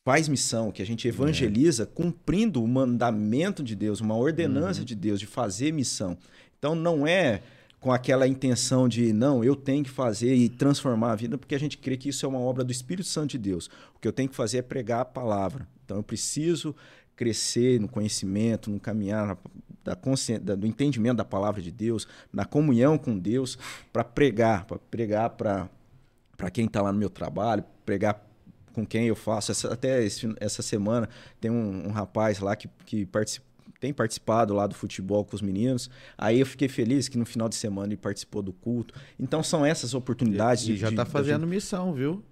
faz missão, que a gente evangeliza é. cumprindo o mandamento de Deus, uma ordenança uhum. de Deus de fazer missão. Então não é com aquela intenção de não, eu tenho que fazer e transformar a vida, porque a gente crê que isso é uma obra do Espírito Santo de Deus. O que eu tenho que fazer é pregar a palavra. Então eu preciso crescer no conhecimento, no caminhar da da, do entendimento da palavra de Deus, na comunhão com Deus, para pregar, para pregar para quem está lá no meu trabalho, pregar com quem eu faço. Essa, até esse, essa semana tem um, um, rapaz lá que, que participa, tem participado lá do futebol com os meninos. Aí eu fiquei feliz que no final de semana ele participou do culto. Então são essas oportunidades. E, e já está fazendo gente... missão, viu?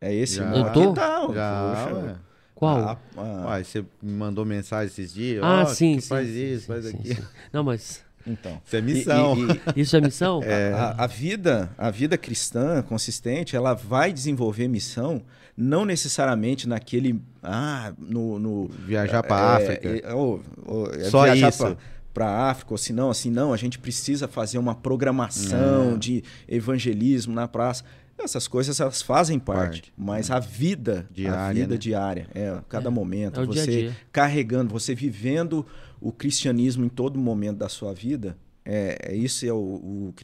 É esse já. Tô? Tá, já, poxa, Qual? Ah, ah. Uai, você me mandou mensagem esses dias. Ah, oh, sim, sim. Faz sim, isso, sim, faz sim, aquilo. Não, mas então, isso é missão. E, e, isso é missão? É. A, a, vida, a vida cristã consistente, ela vai desenvolver missão não necessariamente naquele ah, no, no viajar para a é, África. É, ou, ou, é Só isso. Para a África, ou se não, assim, não, a gente precisa fazer uma programação de evangelismo na praça. Essas coisas elas fazem parte, parte. mas a vida, diária, a vida né? diária, é cada é, momento, é você dia dia. carregando, você vivendo o cristianismo em todo momento da sua vida, é, é isso é o, o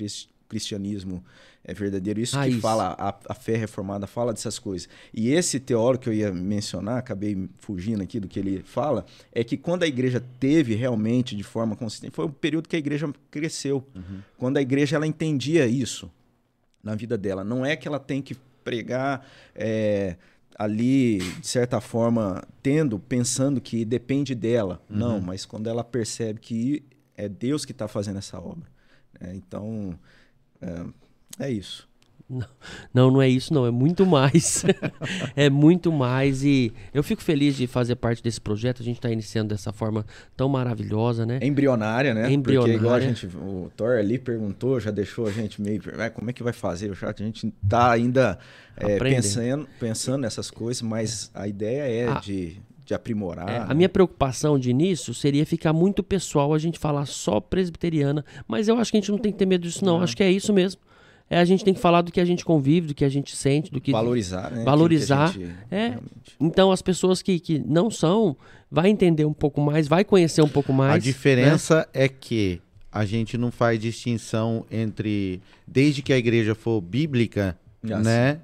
cristianismo é verdadeiro. Isso que fala, a, a, fé reformada fala dessas coisas. E esse teólogo que eu ia mencionar, acabei fugindo aqui do que ele fala, é que quando a igreja teve realmente de forma consistente, foi um período que a igreja cresceu. Uhum. Quando a igreja ela entendia isso na vida dela. Não é que ela tem que pregar. É, ali, de certa forma, tendo, pensando que depende dela. Uhum. Não, mas quando ela percebe que é Deus que está fazendo essa obra. É, então, é, é, isso. Não, não é isso, não. É muito mais. é muito mais. E eu fico feliz de fazer parte desse projeto. A gente está iniciando dessa forma tão maravilhosa, né? Embrionária, né? Embrionária. Porque igual a gente, o Thor ali perguntou, já deixou a gente meio. Como é que vai fazer o chat? A gente está ainda é, pensando, pensando nessas coisas, mas a ideia é ah. de de aprimorar. É, a minha preocupação de início seria ficar muito pessoal a gente falar só presbiteriana, mas eu acho que a gente não tem que ter medo disso, não. não. Acho que é isso mesmo é a gente tem que falar do que a gente convive, do que a gente sente, do que valorizar, né? Valorizar. Que é. Realmente... Então as pessoas que, que não são, vai entender um pouco mais, vai conhecer um pouco mais. A diferença né? é que a gente não faz distinção entre desde que a igreja for bíblica, Já né? Sim.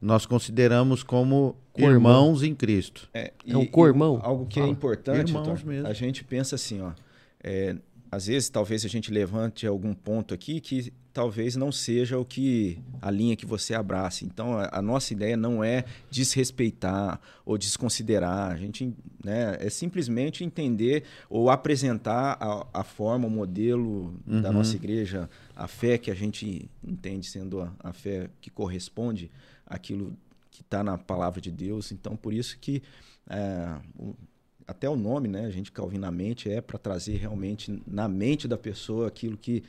Nós consideramos como irmãos em Cristo. É, e, é um co-irmão. Algo que é importante, irmãos mesmo. a gente pensa assim, ó. É, às vezes, talvez a gente levante algum ponto aqui que talvez não seja o que a linha que você abrace. Então, a, a, nossa ideia não é desrespeitar ou desconsiderar. A gente né, é simplesmente entender ou apresentar a, a forma, o modelo uhum. da nossa igreja, a fé que a gente entende sendo a, a fé que corresponde àquilo que está na palavra de Deus. Então, por isso que é, o, até o nome, né, a gente calvinamente é para trazer realmente na mente da pessoa aquilo que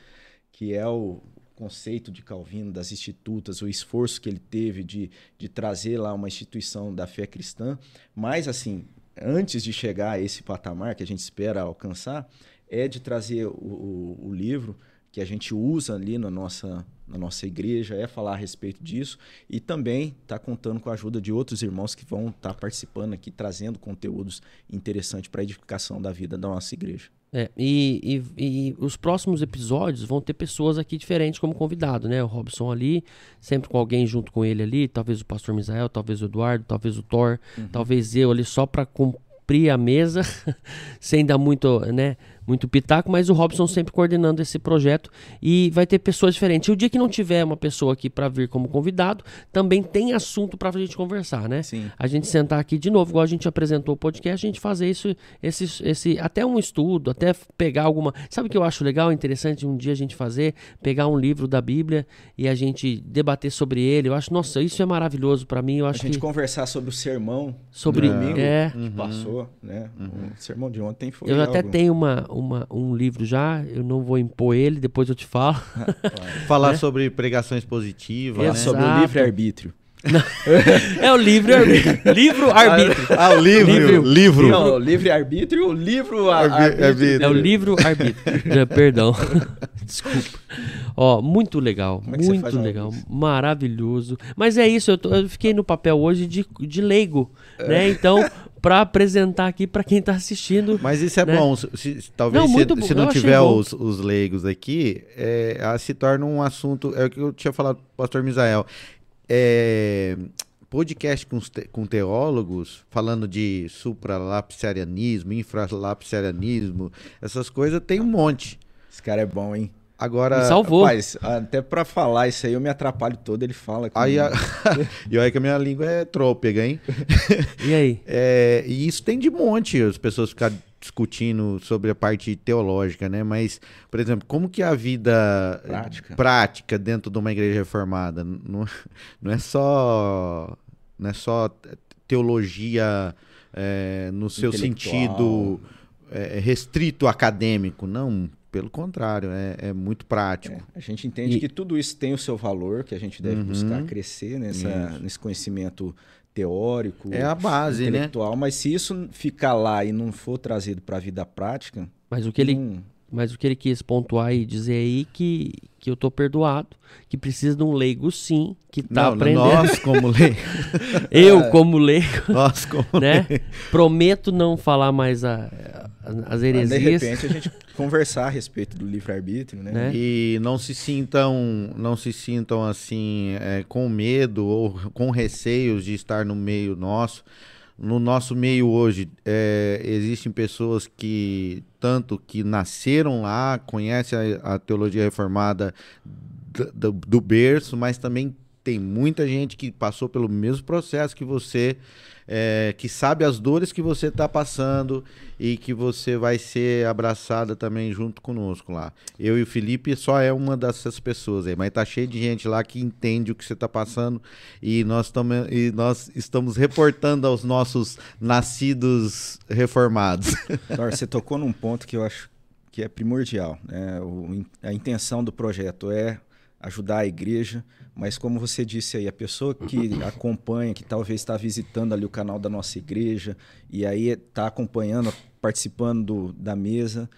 que é o conceito de Calvino, das institutas, o esforço que ele teve de, de trazer lá uma instituição da fé cristã. Mas, assim, antes de chegar a esse patamar que a gente espera alcançar, é de trazer o, o, o livro que a gente usa ali na nossa, na nossa igreja, é falar a respeito disso e também está contando com a ajuda de outros irmãos que vão estar tá participando aqui, trazendo conteúdos interessantes para a edificação da vida da nossa igreja. É, e, e, e, os próximos episódios vão ter pessoas aqui diferentes como convidado, né? O Robson ali, sempre com alguém junto com ele ali, talvez o pastor Misael, talvez o Eduardo, talvez o Thor, uhum. talvez eu ali só para cumprir a mesa, sem dar muito, né? Muito pitaco, mas o Robson sempre coordenando esse projeto e vai ter pessoas diferentes. E o dia que não tiver uma pessoa aqui para vir como convidado, também tem assunto para a gente conversar, né? Sim. A gente sentar aqui de novo, igual a gente apresentou o podcast, a gente fazer isso, esse, esse, até um estudo, até pegar alguma. Sabe o que eu acho legal, interessante um dia a gente fazer? Pegar um livro da Bíblia e a gente debater sobre ele. Eu acho, nossa, isso é maravilhoso para mim. Eu acho a gente que... conversar sobre o sermão sobre domingo é. que passou, né? Uhum. O sermão de ontem foi. Eu algo... até tenho uma, uma, um livro já, eu não vou impor ele, depois eu te falo. Falar né? sobre pregações positivas, né? sobre o livre-arbítrio. é o livre-arbítrio. Livro-arbítrio. Ah, o livro. Livro. livro. Não, livre-arbítrio, o livro arbítrio. É o livro-arbítrio. Perdão. Desculpa. Ó, muito legal. É muito legal. Maravilhoso. Mas é isso, eu, tô, eu, fiquei no papel hoje de, de leigo, é. né? Então, para apresentar aqui para quem está assistindo. Mas isso é né? bom. Se, talvez não, se, se, não tiver os, os, leigos aqui, é, se torna um assunto. É o que eu tinha falado para o pastor Misael. É, podcast com, com teólogos falando de supralapsarianismo, infralapsarianismo, essas coisas tem um monte. Esse cara é bom, hein? Agora, me salvou. Rapaz, até para falar isso aí eu me atrapalho todo, ele fala. Aí a... e olha que a minha língua é trôpega, hein? e aí? É, e isso tem de monte, as pessoas ficarem discutindo sobre a parte teológica, né? Mas, por exemplo, como que a vida prática, prática dentro de uma igreja reformada não, não é só não é só teologia é, no seu sentido é, restrito acadêmico, não pelo contrário, é, é muito prático. É, a gente entende e... que tudo isso tem o seu valor, que a gente deve uhum. buscar crescer nessa, nesse conhecimento teórico, é a base, né? intelectual, né? mas se isso ficar lá e não for trazido para a vida prática, mas o que ele não... mas o que ele quis pontuar e dizer aí que que eu tô perdoado, que precisa de um leigo sim, que tá não, aprendendo. Nós como leigo. eu é. como leigo. Nós como né? Leigo. Prometo não falar mais a, as heresias. Mas de repente a gente conversar a respeito do livre-arbítrio, né? né? E não se sintam, não se sintam assim é, com medo ou com receios de estar no meio nosso. No nosso meio hoje é, existem pessoas que tanto que nasceram lá, conhecem a, a teologia reformada do, do berço, mas também tem muita gente que passou pelo mesmo processo que você é, que sabe as dores que você está passando e que você vai ser abraçada também junto conosco lá. Eu e o Felipe só é uma dessas pessoas aí, mas tá cheio de gente lá que entende o que você está passando e nós, e nós estamos reportando aos nossos nascidos reformados. você tocou num ponto que eu acho que é primordial. Né? O, a intenção do projeto é ajudar a igreja, mas como você disse aí, a pessoa que acompanha, que talvez está visitando ali o canal da nossa igreja e aí está acompanhando, participando do, da mesa,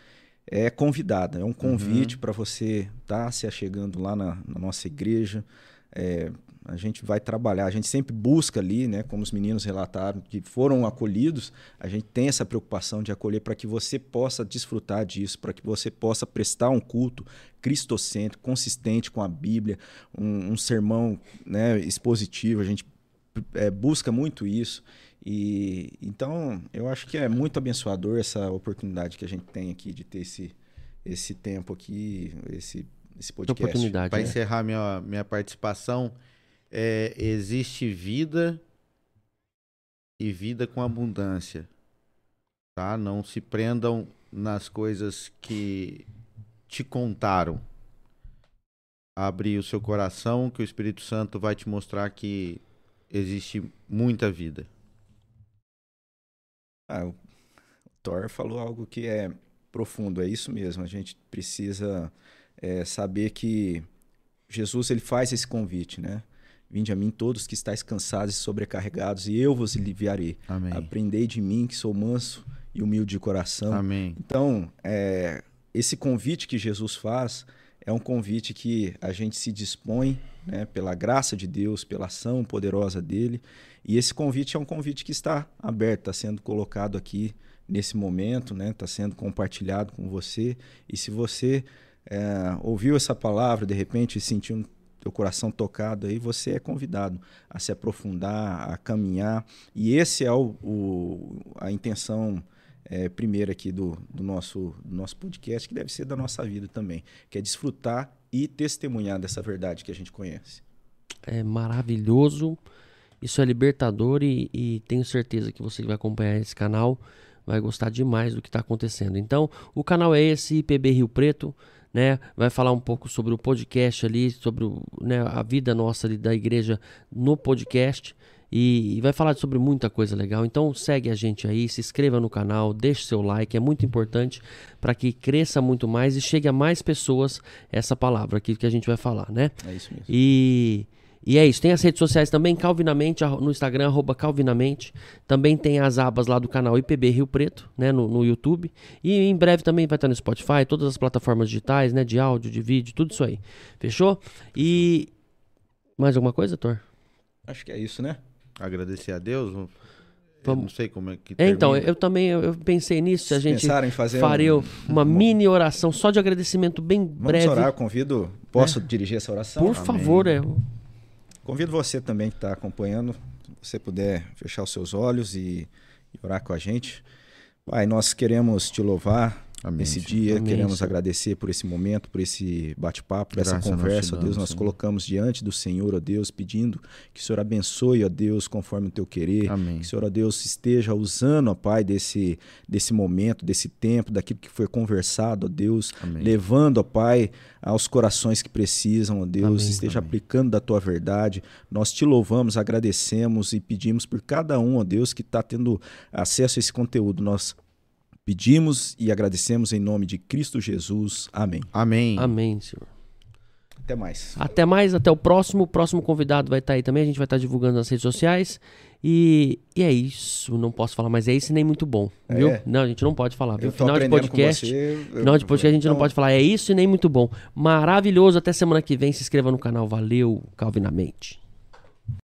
é convidada. É um convite uhum. para você estar tá se achegando lá na, na nossa igreja, é, a gente vai trabalhar, a gente sempre busca ali, né, como os meninos relataram, que foram acolhidos, a gente tem essa preocupação de acolher para que você possa desfrutar disso, para que você possa prestar um culto cristocêntrico, consistente com a Bíblia, um, um sermão né, expositivo, a gente é, busca muito isso. E então eu acho que é muito abençoador essa oportunidade que a gente tem aqui de ter esse, esse tempo aqui, esse, esse podcast. Para né? encerrar minha, minha participação, é, existe vida e vida com abundância. Tá? Não se prendam nas coisas que te contaram. Abrir o seu coração, que o Espírito Santo vai te mostrar que existe muita vida. Ah, o Thor falou algo que é profundo, é isso mesmo. A gente precisa é, saber que Jesus ele faz esse convite, né? Vinde a mim todos que estáis cansados e sobrecarregados, e eu vos aliviarei. Amém. Aprendei de mim, que sou manso e humilde de coração. Amém. Então, é, esse convite que Jesus faz é um convite que a gente se dispõe, né, pela graça de Deus, pela ação poderosa dele. E esse convite é um convite que está aberto, está sendo colocado aqui nesse momento, está né, tá sendo compartilhado com você. E se você é, ouviu essa palavra, de repente sentiu teu coração tocado aí, você é convidado a se aprofundar, a caminhar. E esse é o, o a intenção é, primeira aqui do, do, nosso, do nosso podcast, que deve ser da nossa vida também, que é desfrutar e testemunhar dessa verdade que a gente conhece. É maravilhoso, isso é libertador e, e tenho certeza que você que vai acompanhar esse canal vai gostar demais do que está acontecendo. Então, o canal é esse, IPB Rio Preto né? Vai falar um pouco sobre o podcast ali, sobre o, né, a vida nossa ali da igreja no podcast. E, e, vai falar sobre muita coisa legal. Então segue a gente aí, se inscreva no canal, deixe seu like, é muito importante para que cresça muito mais e chegue a mais pessoas essa palavra aqui que a gente vai falar, né? É isso mesmo. E e é isso. Tem as redes sociais também, Calvinamente, no Instagram, arroba Calvinamente. Também tem as abas lá do canal IPB Rio Preto, né, no, no YouTube. E em breve também vai estar no Spotify, todas as plataformas digitais, né, de áudio, de vídeo, tudo isso aí. Fechou? E mais alguma coisa, Thor? Acho que é isso, né? Agradecer a Deus. Vamos... não sei como é que é, Então, eu também eu, eu pensei nisso. a gente em fazer faria um... uma mini oração só de agradecimento bem Vamos breve. Vamos orar, convido. Posso é. dirigir essa oração? Por Amém. favor, é. Convido você também que está acompanhando, se você puder fechar os seus olhos e, e orar com a gente. Pai, nós queremos te louvar, Amém, esse dia. Amém, Queremos Senhor. agradecer por esse momento, por esse bate-papo, por essa conversa, ó Deus. Nós Senhor. colocamos diante do Senhor, ó Deus, pedindo que o Senhor abençoe, ó Deus, conforme o teu querer. Amém. Que o Senhor, ó Deus, esteja usando, ó Pai, desse, desse momento, desse tempo, daquilo que foi conversado, ó Deus, Amém. levando, ó Pai, aos corações que precisam, ó Deus, Amém. esteja aplicando da tua verdade. Nós te louvamos, agradecemos e pedimos por cada um, ó Deus, que está tendo acesso a esse conteúdo. Nós Pedimos e agradecemos em nome de Cristo Jesus. Amém. Amém. Amém, Senhor. Até mais. Até mais, até o próximo. O próximo convidado vai estar aí também. A gente vai estar divulgando nas redes sociais. E, e é isso. Não posso falar, mas é isso e nem muito bom. Viu? É. Não, a gente não pode falar. Viu? Final de podcast. Você, eu... Final de podcast a gente então... não pode falar. É isso e nem muito bom. Maravilhoso. Até semana que vem. Se inscreva no canal. Valeu, Calvinamente.